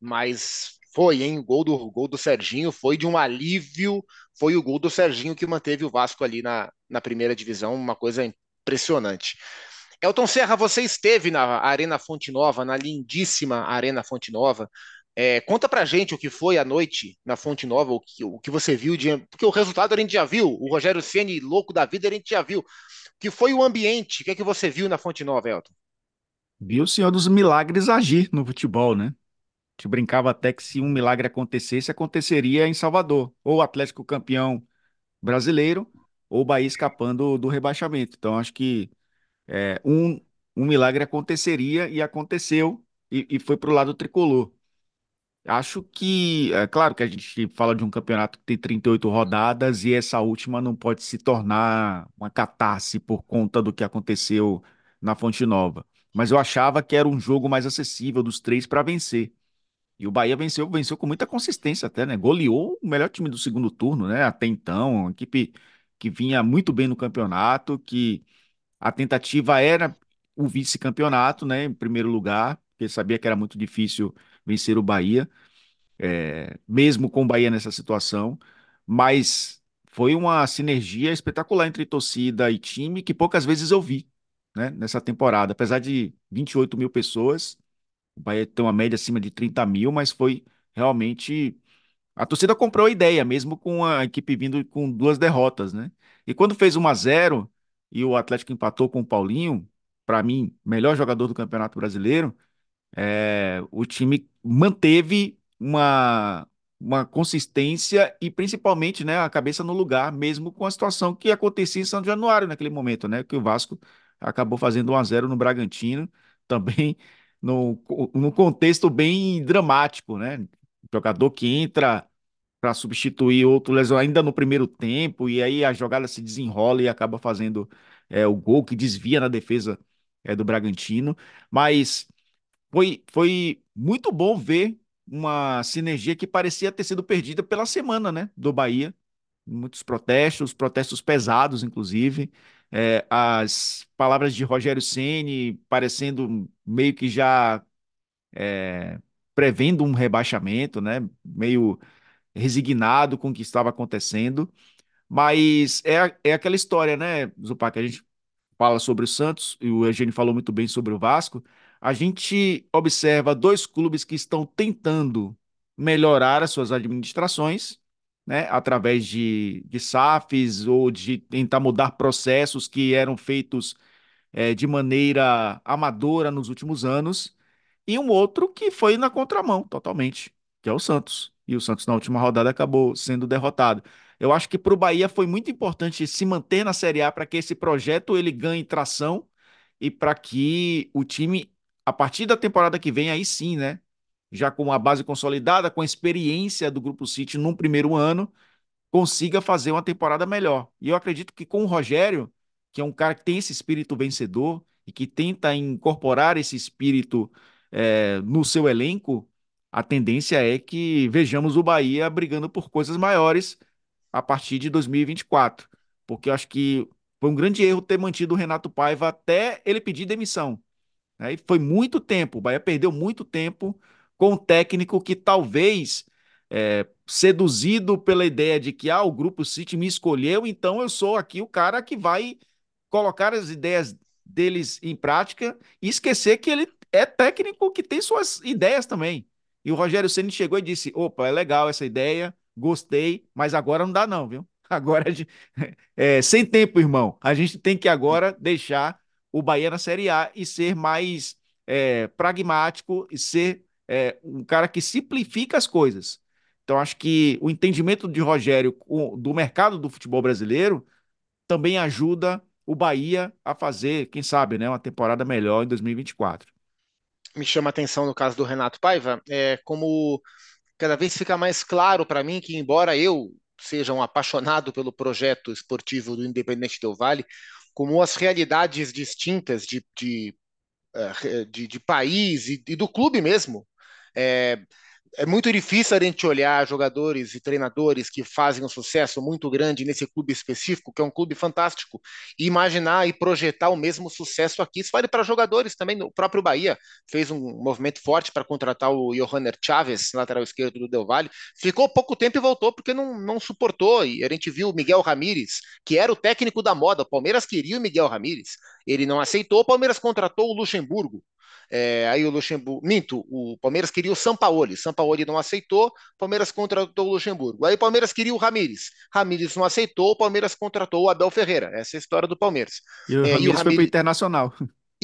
Mas foi, hein? O gol do, gol do Serginho foi de um alívio. Foi o gol do Serginho que manteve o Vasco ali na, na primeira divisão, uma coisa impressionante. Elton Serra, você esteve na Arena Fonte Nova, na lindíssima Arena Fonte Nova. É, conta pra gente o que foi a noite na Fonte Nova, o que, o que você viu, de, porque o resultado a gente já viu, o Rogério Ceni louco da vida a gente já viu. O que foi o ambiente? O que é que você viu na Fonte Nova, Elton? Viu o Senhor dos Milagres agir no futebol, né? A gente brincava até que se um milagre acontecesse, aconteceria em Salvador, ou o Atlético campeão brasileiro, ou o Bahia escapando do rebaixamento. Então, acho que é, um, um milagre aconteceria e aconteceu, e, e foi para o lado tricolor. Acho que, é claro que a gente fala de um campeonato que tem 38 rodadas e essa última não pode se tornar uma catarse por conta do que aconteceu na Fonte Nova. Mas eu achava que era um jogo mais acessível dos três para vencer. E o Bahia venceu, venceu com muita consistência até, né? Goleou o melhor time do segundo turno, né? Até então, uma equipe que vinha muito bem no campeonato, que a tentativa era o vice-campeonato, né? Em primeiro lugar, porque sabia que era muito difícil vencer o Bahia, é, mesmo com o Bahia nessa situação, mas foi uma sinergia espetacular entre torcida e time que poucas vezes eu vi, né, nessa temporada. Apesar de 28 mil pessoas, o Bahia tem uma média acima de 30 mil, mas foi realmente. A torcida comprou a ideia, mesmo com a equipe vindo com duas derrotas, né? E quando fez 1 a 0 e o Atlético empatou com o Paulinho, para mim, melhor jogador do Campeonato Brasileiro, é, o time manteve uma, uma consistência e principalmente né, a cabeça no lugar, mesmo com a situação que acontecia em São Januário naquele momento, né? Que o Vasco acabou fazendo 1 a 0 no Bragantino, também no, no contexto bem dramático, né? Jogador que entra para substituir outro lesão ainda no primeiro tempo, e aí a jogada se desenrola e acaba fazendo é, o gol que desvia na defesa é, do Bragantino. Mas foi, foi muito bom ver uma sinergia que parecia ter sido perdida pela semana, né, do Bahia. Muitos protestos, protestos pesados, inclusive. É, as palavras de Rogério Ceni parecendo meio que já é, prevendo um rebaixamento, né? Meio resignado com o que estava acontecendo. Mas é, é aquela história, né, Zupac, a gente fala sobre o Santos, e o Eugênio falou muito bem sobre o Vasco, a gente observa dois clubes que estão tentando melhorar as suas administrações, né, através de, de SAFs ou de tentar mudar processos que eram feitos é, de maneira amadora nos últimos anos, e um outro que foi na contramão totalmente, que é o Santos. E o Santos, na última rodada, acabou sendo derrotado. Eu acho que para o Bahia foi muito importante se manter na Série A para que esse projeto ele ganhe tração e para que o time, a partir da temporada que vem, aí sim, né? Já com a base consolidada, com a experiência do Grupo City num primeiro ano, consiga fazer uma temporada melhor. E eu acredito que com o Rogério, que é um cara que tem esse espírito vencedor e que tenta incorporar esse espírito é, no seu elenco, a tendência é que vejamos o Bahia brigando por coisas maiores a partir de 2024. Porque eu acho que foi um grande erro ter mantido o Renato Paiva até ele pedir demissão. Né? E foi muito tempo, o Bahia perdeu muito tempo com um técnico que talvez, é, seduzido pela ideia de que ah, o Grupo City me escolheu, então eu sou aqui o cara que vai colocar as ideias deles em prática e esquecer que ele é técnico que tem suas ideias também. E o Rogério Ceni chegou e disse: opa, é legal essa ideia, gostei, mas agora não dá, não, viu? Agora, é, sem tempo, irmão. A gente tem que agora deixar o Bahia na Série A e ser mais é, pragmático e ser é, um cara que simplifica as coisas. Então, acho que o entendimento de Rogério do mercado do futebol brasileiro também ajuda o Bahia a fazer, quem sabe, né, uma temporada melhor em 2024. Me chama a atenção no caso do Renato Paiva, é como cada vez fica mais claro para mim que, embora eu seja um apaixonado pelo projeto esportivo do Independente Del Vale, como as realidades distintas de, de, eh, de, de país e, e, do clube mesmo. É, é muito difícil a gente olhar jogadores e treinadores que fazem um sucesso muito grande nesse clube específico, que é um clube fantástico, e imaginar e projetar o mesmo sucesso aqui. Isso vale para jogadores também. O próprio Bahia fez um movimento forte para contratar o Johanner Chaves, lateral esquerdo do Del Valle. Ficou pouco tempo e voltou porque não, não suportou. E a gente viu o Miguel Ramírez, que era o técnico da moda. O Palmeiras queria o Miguel Ramírez. Ele não aceitou, o Palmeiras contratou o Luxemburgo. É, aí o Luxemburgo, minto, o Palmeiras queria o Sampaoli, Sampaoli não aceitou, o Palmeiras contratou o Luxemburgo. Aí o Palmeiras queria o Ramires, Ramires não aceitou, o Palmeiras contratou o Abel Ferreira. Essa é a história do Palmeiras. E o é, Ramires, e o Ramires foi para o Internacional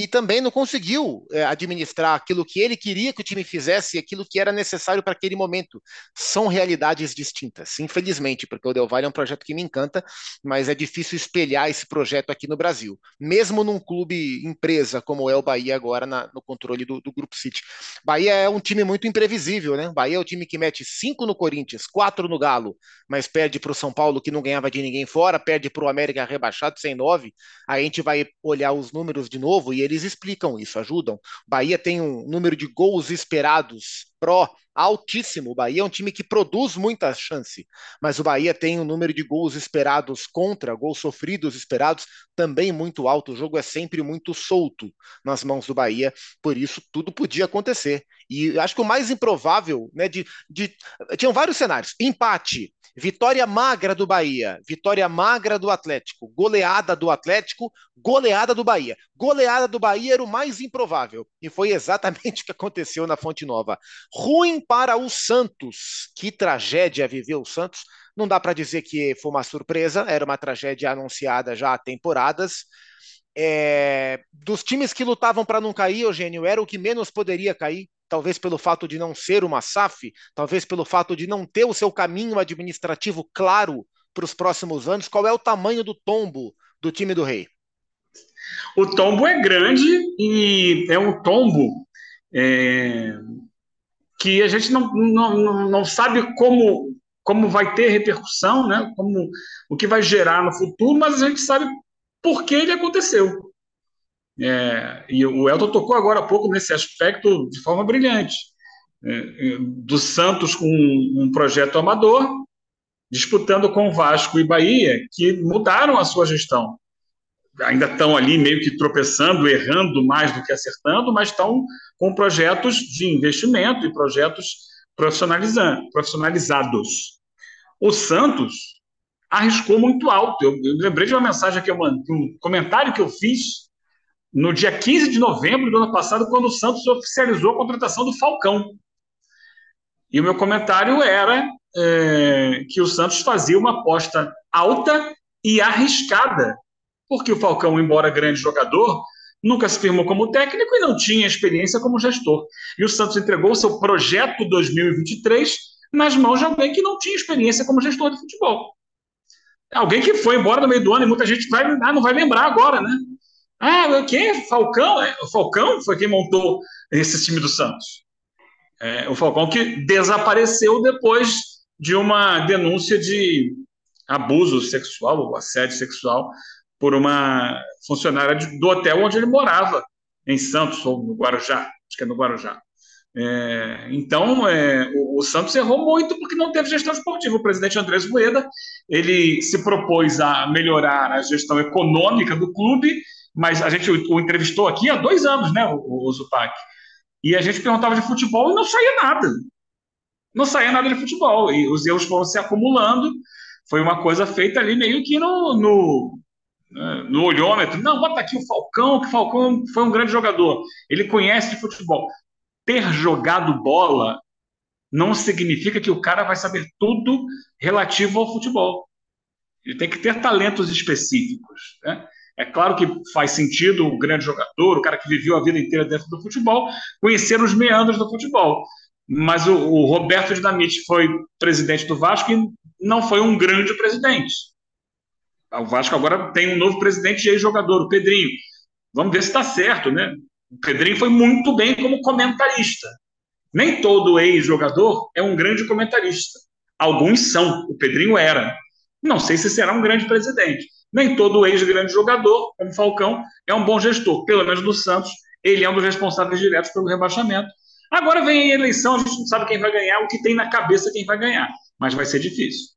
e também não conseguiu é, administrar aquilo que ele queria que o time fizesse e aquilo que era necessário para aquele momento. São realidades distintas, infelizmente, porque o Del Valle é um projeto que me encanta, mas é difícil espelhar esse projeto aqui no Brasil, mesmo num clube empresa como é o Bahia agora na, no controle do, do, Grupo City. Bahia é um time muito imprevisível, né? Bahia é o time que mete cinco no Corinthians, quatro no Galo, mas perde para o São Paulo que não ganhava de ninguém fora, perde para o América rebaixado sem nove. Aí a gente vai olhar os números de novo e ele eles explicam isso, ajudam. Bahia tem um número de gols esperados pró altíssimo. O Bahia é um time que produz muita chance, mas o Bahia tem um número de gols esperados contra, gols sofridos esperados também muito alto. O jogo é sempre muito solto nas mãos do Bahia, por isso tudo podia acontecer. E acho que o mais improvável, né, de, de tinham vários cenários: empate, vitória magra do Bahia, vitória magra do Atlético, goleada do Atlético, goleada do Bahia. Goleada do Bahia era o mais improvável e foi exatamente o que aconteceu na Fonte Nova. Ruim para o Santos. Que tragédia viveu o Santos. Não dá para dizer que foi uma surpresa, era uma tragédia anunciada já há temporadas. É, dos times que lutavam para não cair, Eugênio, era o que menos poderia cair, talvez pelo fato de não ser uma SAF, talvez pelo fato de não ter o seu caminho administrativo claro para os próximos anos. Qual é o tamanho do tombo do time do Rei? O tombo é grande e é um tombo é, que a gente não, não, não sabe como, como vai ter repercussão, né? como, o que vai gerar no futuro, mas a gente sabe por que ele aconteceu. É, e o Elton tocou agora há pouco nesse aspecto de forma brilhante. É, é do Santos com um, um projeto amador, disputando com Vasco e Bahia, que mudaram a sua gestão ainda estão ali meio que tropeçando, errando mais do que acertando, mas estão com projetos de investimento e projetos profissionalizados. O Santos arriscou muito alto. Eu, eu lembrei de uma mensagem que eu mandei, um comentário que eu fiz no dia 15 de novembro do ano passado, quando o Santos oficializou a contratação do Falcão. E o meu comentário era é, que o Santos fazia uma aposta alta e arriscada porque o Falcão, embora grande jogador, nunca se firmou como técnico e não tinha experiência como gestor. E o Santos entregou seu projeto 2023 nas mãos de alguém que não tinha experiência como gestor de futebol. Alguém que foi embora no meio do ano e muita gente vai, ah, não vai lembrar agora, né? Ah, quem? Falcão? É, o Falcão foi quem montou esse time do Santos. É, o Falcão que desapareceu depois de uma denúncia de abuso sexual ou assédio sexual por uma funcionária do hotel onde ele morava, em Santos ou no Guarujá, acho que é no Guarujá. É, então, é, o, o, Santos errou muito porque não teve gestão esportiva. O presidente Andrés Rueda ele se propôs a melhorar a gestão econômica do clube, mas a gente o, o entrevistou aqui há dois anos, né, o, o Zupac, e a gente perguntava de futebol e não saía nada. Não saía nada de futebol. E os erros foram se acumulando. Foi uma coisa feita ali meio que no, no no olhômetro. Não, bota aqui o Falcão, que o Falcão foi um grande jogador. Ele conhece de futebol. Ter jogado bola não significa que o cara vai saber tudo relativo ao futebol. Ele tem que ter talentos específicos. Né? É claro que faz sentido o grande jogador, o cara que viveu a vida inteira dentro do futebol, conhecer os meandros do futebol. Mas o, o Roberto Dinamite foi presidente do Vasco e não foi um grande presidente. O Vasco agora tem um novo presidente e ex-jogador, o Pedrinho. Vamos ver se está certo, né? O Pedrinho foi muito bem como comentarista. Nem todo ex-jogador é um grande comentarista. Alguns são, o Pedrinho era. Não sei se será um grande presidente. Nem todo ex-grande jogador, como Falcão, é um bom gestor. Pelo menos do Santos, ele é um dos responsáveis diretos pelo rebaixamento. Agora vem a eleição, a gente não sabe quem vai ganhar, o que tem na cabeça quem vai ganhar. Mas vai ser difícil.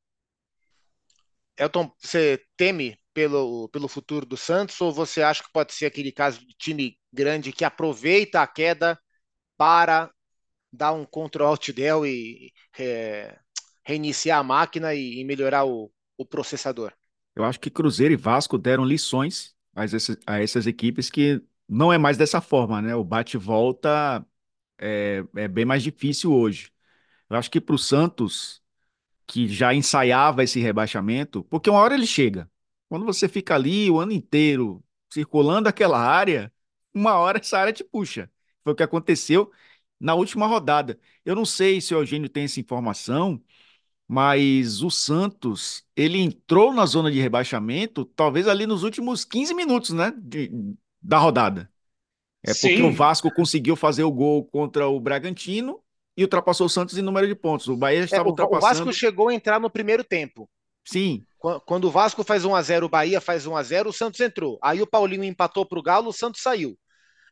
Elton, você teme pelo, pelo futuro do Santos ou você acha que pode ser aquele caso de time grande que aproveita a queda para dar um Ctrl Alt Del e é, reiniciar a máquina e, e melhorar o, o, processador? Eu acho que Cruzeiro e Vasco deram lições a essas, a essas equipes que não é mais dessa forma, né? O bate-volta é, é bem mais difícil hoje. Eu acho que para o Santos, que já ensaiava esse rebaixamento, porque uma hora ele chega. Quando você fica ali o ano inteiro circulando aquela área, uma hora essa área te puxa. Foi o que aconteceu na última rodada. Eu não sei se o Eugênio tem essa informação, mas o Santos, ele entrou na zona de rebaixamento, talvez ali nos últimos 15 minutos, né, de, da rodada. É porque Sim. o Vasco conseguiu fazer o gol contra o Bragantino e ultrapassou o Santos em número de pontos. O Bahia estava é, ultrapassando. O Vasco chegou a entrar no primeiro tempo. Sim. Quando o Vasco faz 1 a 0 o Bahia faz 1 a 0 o Santos entrou. Aí o Paulinho empatou para o Galo, o Santos saiu.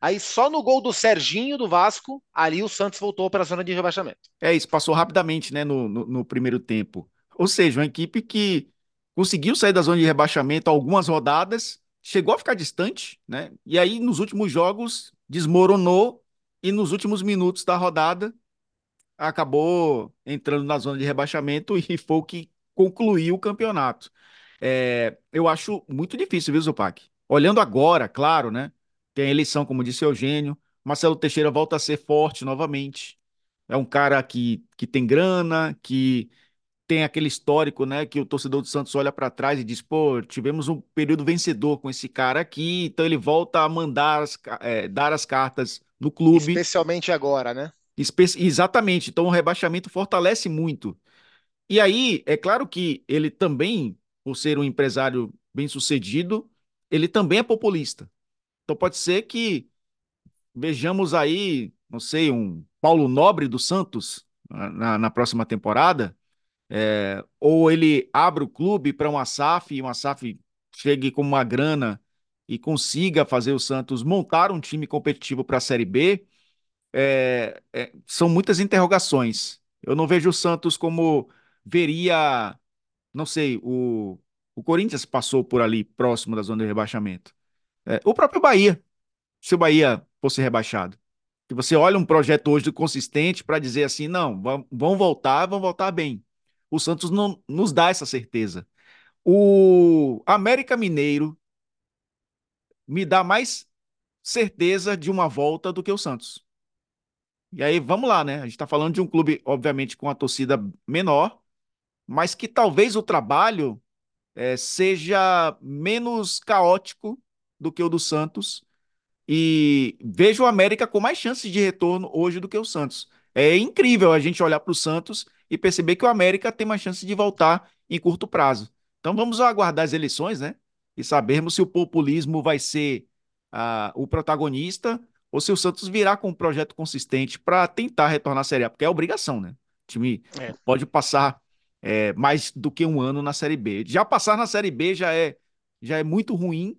Aí só no gol do Serginho do Vasco, ali o Santos voltou para a zona de rebaixamento. É, isso passou rapidamente, né, no, no, no, primeiro tempo. Ou seja, uma equipe que conseguiu sair da zona de rebaixamento algumas rodadas, chegou a ficar distante, né? E aí nos últimos jogos desmoronou e nos últimos minutos da rodada acabou entrando na zona de rebaixamento e foi o que concluiu o campeonato. É, eu acho muito difícil, viu, Zupac? Olhando agora, claro, né? Tem a eleição, como disse Eugênio. Marcelo Teixeira volta a ser forte novamente. É um cara que, que tem grana, que tem aquele histórico, né? Que o torcedor do Santos olha para trás e diz: pô, tivemos um período vencedor com esse cara aqui, então ele volta a mandar, as, é, dar as cartas no clube. Especialmente agora, né? Espe exatamente. Então o rebaixamento fortalece muito. E aí, é claro que ele também, por ser um empresário bem-sucedido, ele também é populista. Então pode ser que vejamos aí, não sei, um Paulo Nobre do Santos na, na próxima temporada, é, ou ele abre o clube para uma SAF e uma SAF chegue com uma grana e consiga fazer o Santos montar um time competitivo para a Série B, é, é, são muitas interrogações. Eu não vejo o Santos como veria, não sei, o, o Corinthians passou por ali, próximo da zona de rebaixamento. É, o próprio Bahia, se o Bahia fosse rebaixado. Que você olha um projeto hoje consistente para dizer assim, não, vão voltar, vão voltar bem. O Santos não nos dá essa certeza. O América Mineiro me dá mais certeza de uma volta do que o Santos. E aí, vamos lá, né? A gente está falando de um clube, obviamente, com a torcida menor, mas que talvez o trabalho é, seja menos caótico do que o do Santos. E vejo o América com mais chances de retorno hoje do que o Santos. É incrível a gente olhar para o Santos e perceber que o América tem mais chance de voltar em curto prazo. Então vamos aguardar as eleições, né? E sabermos se o populismo vai ser uh, o protagonista ou se o Santos virá com um projeto consistente para tentar retornar à Série A, porque é obrigação, né? O time é. pode passar é, mais do que um ano na Série B. Já passar na Série B já é, já é muito ruim,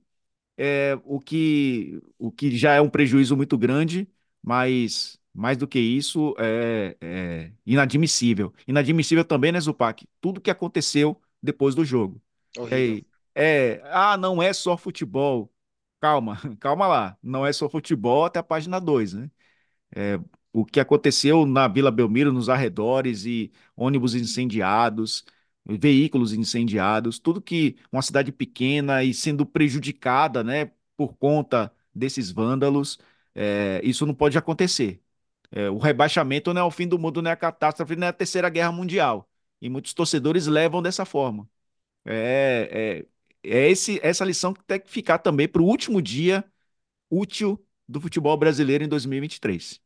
é, o, que, o que já é um prejuízo muito grande, mas mais do que isso é, é inadmissível. Inadmissível também, né, Zupac? Tudo que aconteceu depois do jogo. É, é, ah, não é só futebol. Calma, calma lá. Não é só futebol até a página 2, né? É, o que aconteceu na Vila Belmiro, nos arredores, e ônibus incendiados, veículos incendiados, tudo que uma cidade pequena e sendo prejudicada, né, por conta desses vândalos, é, isso não pode acontecer. É, o rebaixamento não é o fim do mundo, não é a catástrofe, não é a terceira guerra mundial. E muitos torcedores levam dessa forma. É, é, esse, essa lição que tem que ficar também para o último dia útil do futebol brasileiro em 2023.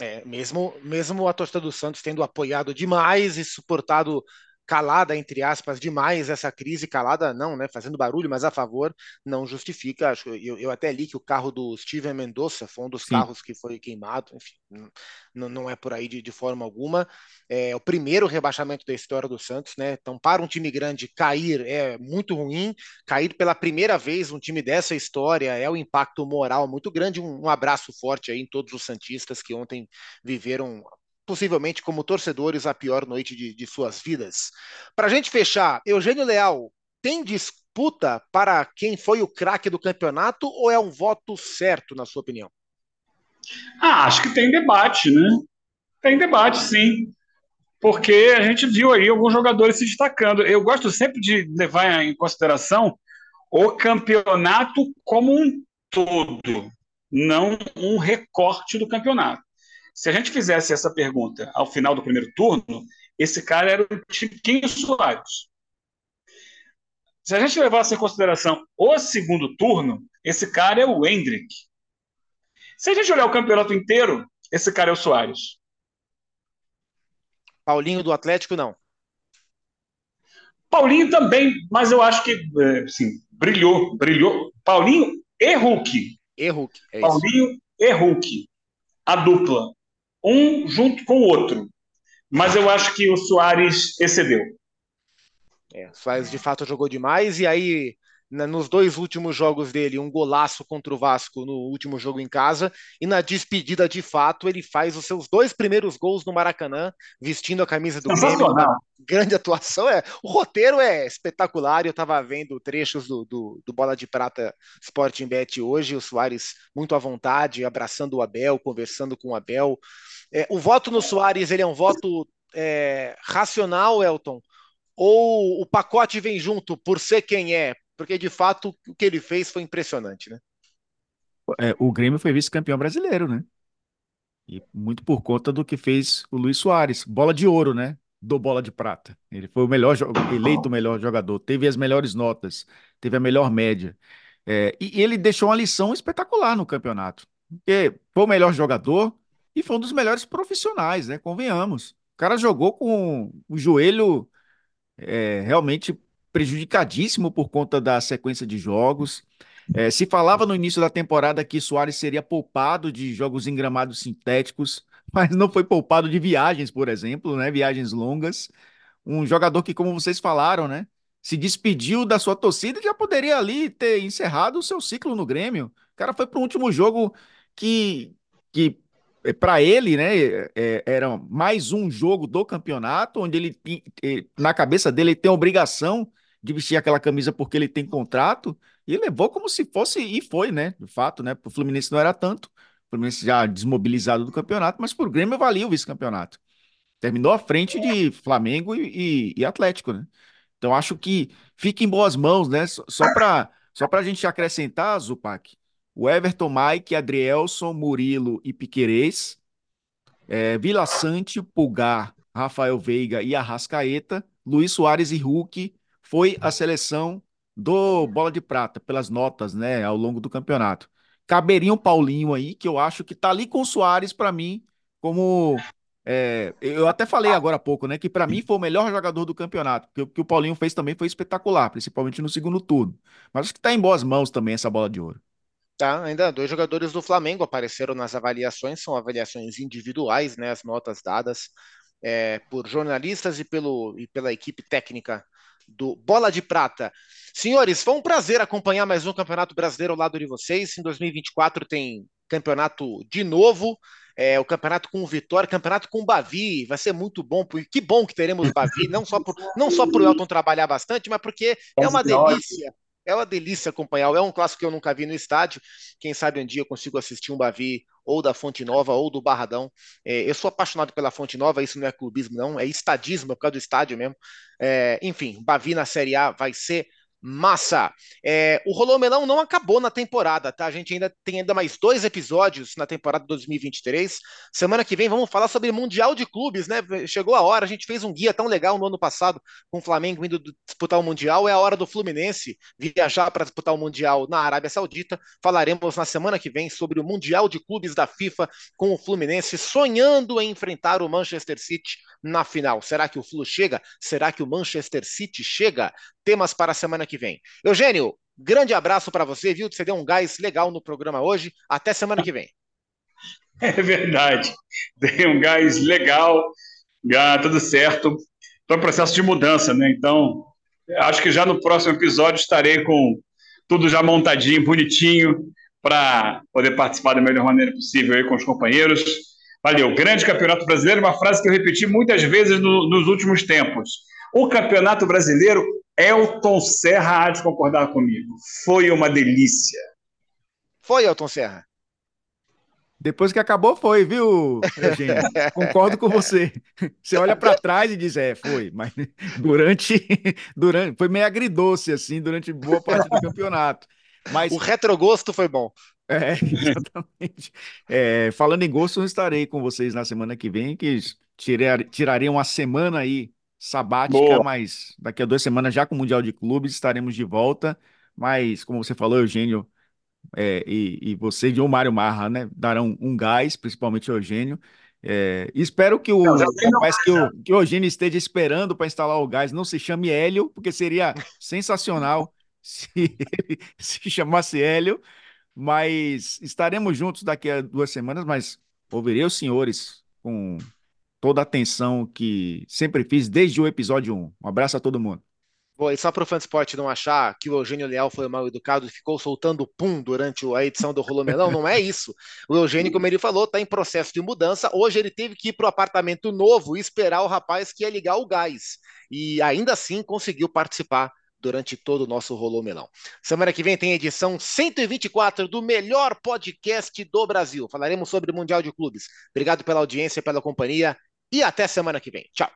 É, mesmo, mesmo a torcida do Santos tendo apoiado demais e suportado calada, entre aspas, demais essa crise, calada não, né, fazendo barulho, mas a favor, não justifica. Acho, eu, eu até li que o carro do Steven Mendonça foi um dos Sim. carros que foi queimado, enfim, não, não é por aí de, de forma alguma. É o primeiro rebaixamento da história do Santos, né? Então, para um time grande cair é muito ruim, cair pela primeira vez um time dessa história é um impacto moral muito grande. Um, um abraço forte aí em todos os Santistas que ontem viveram possivelmente como torcedores a pior noite de, de suas vidas. Para a gente fechar, Eugênio Leal tem disputa para quem foi o craque do campeonato ou é um voto certo, na sua opinião? Ah, acho que tem debate, né? Tem debate, sim. Porque a gente viu aí alguns jogadores se destacando. Eu gosto sempre de levar em consideração o campeonato como um todo, não um recorte do campeonato. Se a gente fizesse essa pergunta ao final do primeiro turno, esse cara era o Tiquinho Soares. Se a gente levasse em consideração o segundo turno, esse cara é o Hendrick. Se a gente olhar o campeonato inteiro, esse cara é o Soares. Paulinho do Atlético, não. Paulinho também, mas eu acho que, assim, brilhou, brilhou. Paulinho e Hulk. E Hulk, é Paulinho isso. e Hulk. A dupla um junto com o outro. Mas eu acho que o Soares excedeu. É, Soares de fato jogou demais, e aí nos dois últimos jogos dele, um golaço contra o Vasco no último jogo em casa, e na despedida de fato ele faz os seus dois primeiros gols no Maracanã, vestindo a camisa do Grêmio. Grande atuação, é. O roteiro é espetacular. Eu estava vendo trechos do, do, do, Bola de Prata Sporting Bet hoje, o Soares muito à vontade, abraçando o Abel, conversando com o Abel. É, o voto no Soares ele é um voto é, racional, Elton? Ou o pacote vem junto por ser quem é? Porque de fato o que ele fez foi impressionante, né? É, o Grêmio foi vice-campeão brasileiro, né? E muito por conta do que fez o Luiz Soares, bola de ouro, né? Do bola de prata. Ele foi o melhor eleito o melhor jogador, teve as melhores notas, teve a melhor média. É, e ele deixou uma lição espetacular no campeonato. Porque foi o melhor jogador, e foi um dos melhores profissionais, né? Convenhamos. O cara jogou com o joelho é, realmente prejudicadíssimo por conta da sequência de jogos. É, se falava no início da temporada que Soares seria poupado de jogos em gramados sintéticos, mas não foi poupado de viagens, por exemplo, né? Viagens longas. Um jogador que, como vocês falaram, né? Se despediu da sua torcida e já poderia ali ter encerrado o seu ciclo no Grêmio. O cara foi para o último jogo que, que é, para ele, né, é, era mais um jogo do campeonato, onde ele, na cabeça dele, ele tem obrigação de vestir aquela camisa porque ele tem contrato, e levou como se fosse, e foi, né, de fato, né, para o Fluminense não era tanto, o Fluminense já desmobilizado do campeonato, mas para o Grêmio valia o vice-campeonato. Terminou à frente de Flamengo e, e, e, Atlético, né? Então acho que fica em boas mãos, né? Só para só a gente acrescentar, Zupac, o Everton, Mike, Adrielson, Murilo e Piquerez, é, Vila Sante, Pulgar, Rafael Veiga e Arrascaeta, Luiz Soares e Hulk foi a seleção do Bola de Prata, pelas notas, né, ao longo do campeonato. Caberia um Paulinho aí, que eu acho que tá ali com o Soares, para mim, como. É, eu até falei agora há pouco, né, que para mim foi o melhor jogador do campeonato, porque o que o Paulinho fez também foi espetacular, principalmente no segundo turno. Mas acho que tá em boas mãos também essa bola de ouro. Tá, ainda dois jogadores do Flamengo apareceram nas avaliações, são avaliações individuais, né, as notas dadas é, por jornalistas e, pelo, e pela equipe técnica do Bola de Prata. Senhores, foi um prazer acompanhar mais um Campeonato Brasileiro ao lado de vocês. Em 2024 tem campeonato de novo, é, o campeonato com o Vitória, campeonato com o Bavi, vai ser muito bom, porque que bom que teremos Bavi, não só por, não só por Elton trabalhar bastante, mas porque é uma delícia é uma delícia acompanhar. É um clássico que eu nunca vi no estádio. Quem sabe um dia eu consigo assistir um Bavi ou da Fonte Nova ou do Barradão. É, eu sou apaixonado pela Fonte Nova, isso não é clubismo, não, é estadismo, é por causa do estádio mesmo. É, enfim, Bavi na Série A vai ser Massa! É, o Rolô Melão não acabou na temporada, tá? A gente ainda tem ainda mais dois episódios na temporada 2023. Semana que vem vamos falar sobre Mundial de Clubes, né? Chegou a hora, a gente fez um guia tão legal no ano passado com o Flamengo indo disputar o Mundial. É a hora do Fluminense viajar para disputar o Mundial na Arábia Saudita. Falaremos na semana que vem sobre o Mundial de Clubes da FIFA com o Fluminense sonhando em enfrentar o Manchester City na final. Será que o Flu chega? Será que o Manchester City chega? Temas para a semana que vem. Eugênio, grande abraço para você, viu? Você deu um gás legal no programa hoje. Até semana que vem. É verdade. Dei um gás legal, já tudo certo. Estou em processo de mudança, né? Então, acho que já no próximo episódio estarei com tudo já montadinho, bonitinho, para poder participar da melhor maneira possível aí com os companheiros. Valeu. Grande Campeonato Brasileiro, uma frase que eu repeti muitas vezes no, nos últimos tempos. O Campeonato Brasileiro, Elton Serra há de concordar comigo. Foi uma delícia. Foi, Elton Serra. Depois que acabou, foi, viu, Eugênio? Concordo com você. Você olha para trás e diz, é, foi, mas durante, durante, foi meio agridoce, assim, durante boa parte do campeonato. Mas... O retrogosto foi bom. É, exatamente. É, falando em gosto, eu estarei com vocês na semana que vem, que tirar, tirarei uma semana aí sabática, Boa. mas daqui a duas semanas, já com o Mundial de Clubes, estaremos de volta. Mas, como você falou, Eugênio, é, e, e você e o Mário Marra, né, darão um gás, principalmente o Eugênio. É, espero que o rapaz que o, que o Eugênio esteja esperando para instalar o gás não se chame Hélio, porque seria sensacional se ele se chamasse Hélio. Mas estaremos juntos daqui a duas semanas, mas ouvirei os senhores com toda a atenção que sempre fiz desde o episódio 1. Um abraço a todo mundo. Bom, e só para o Fansport não achar que o Eugênio Leal foi mal educado e ficou soltando pum durante a edição do Rolomelão, não é isso. O Eugênio, como ele falou, está em processo de mudança. Hoje ele teve que ir para o apartamento novo e esperar o rapaz que ia ligar o gás. E ainda assim conseguiu participar durante todo o nosso Rolô Melão. Semana que vem tem edição 124 do melhor podcast do Brasil. Falaremos sobre o Mundial de Clubes. Obrigado pela audiência, pela companhia e até semana que vem. Tchau.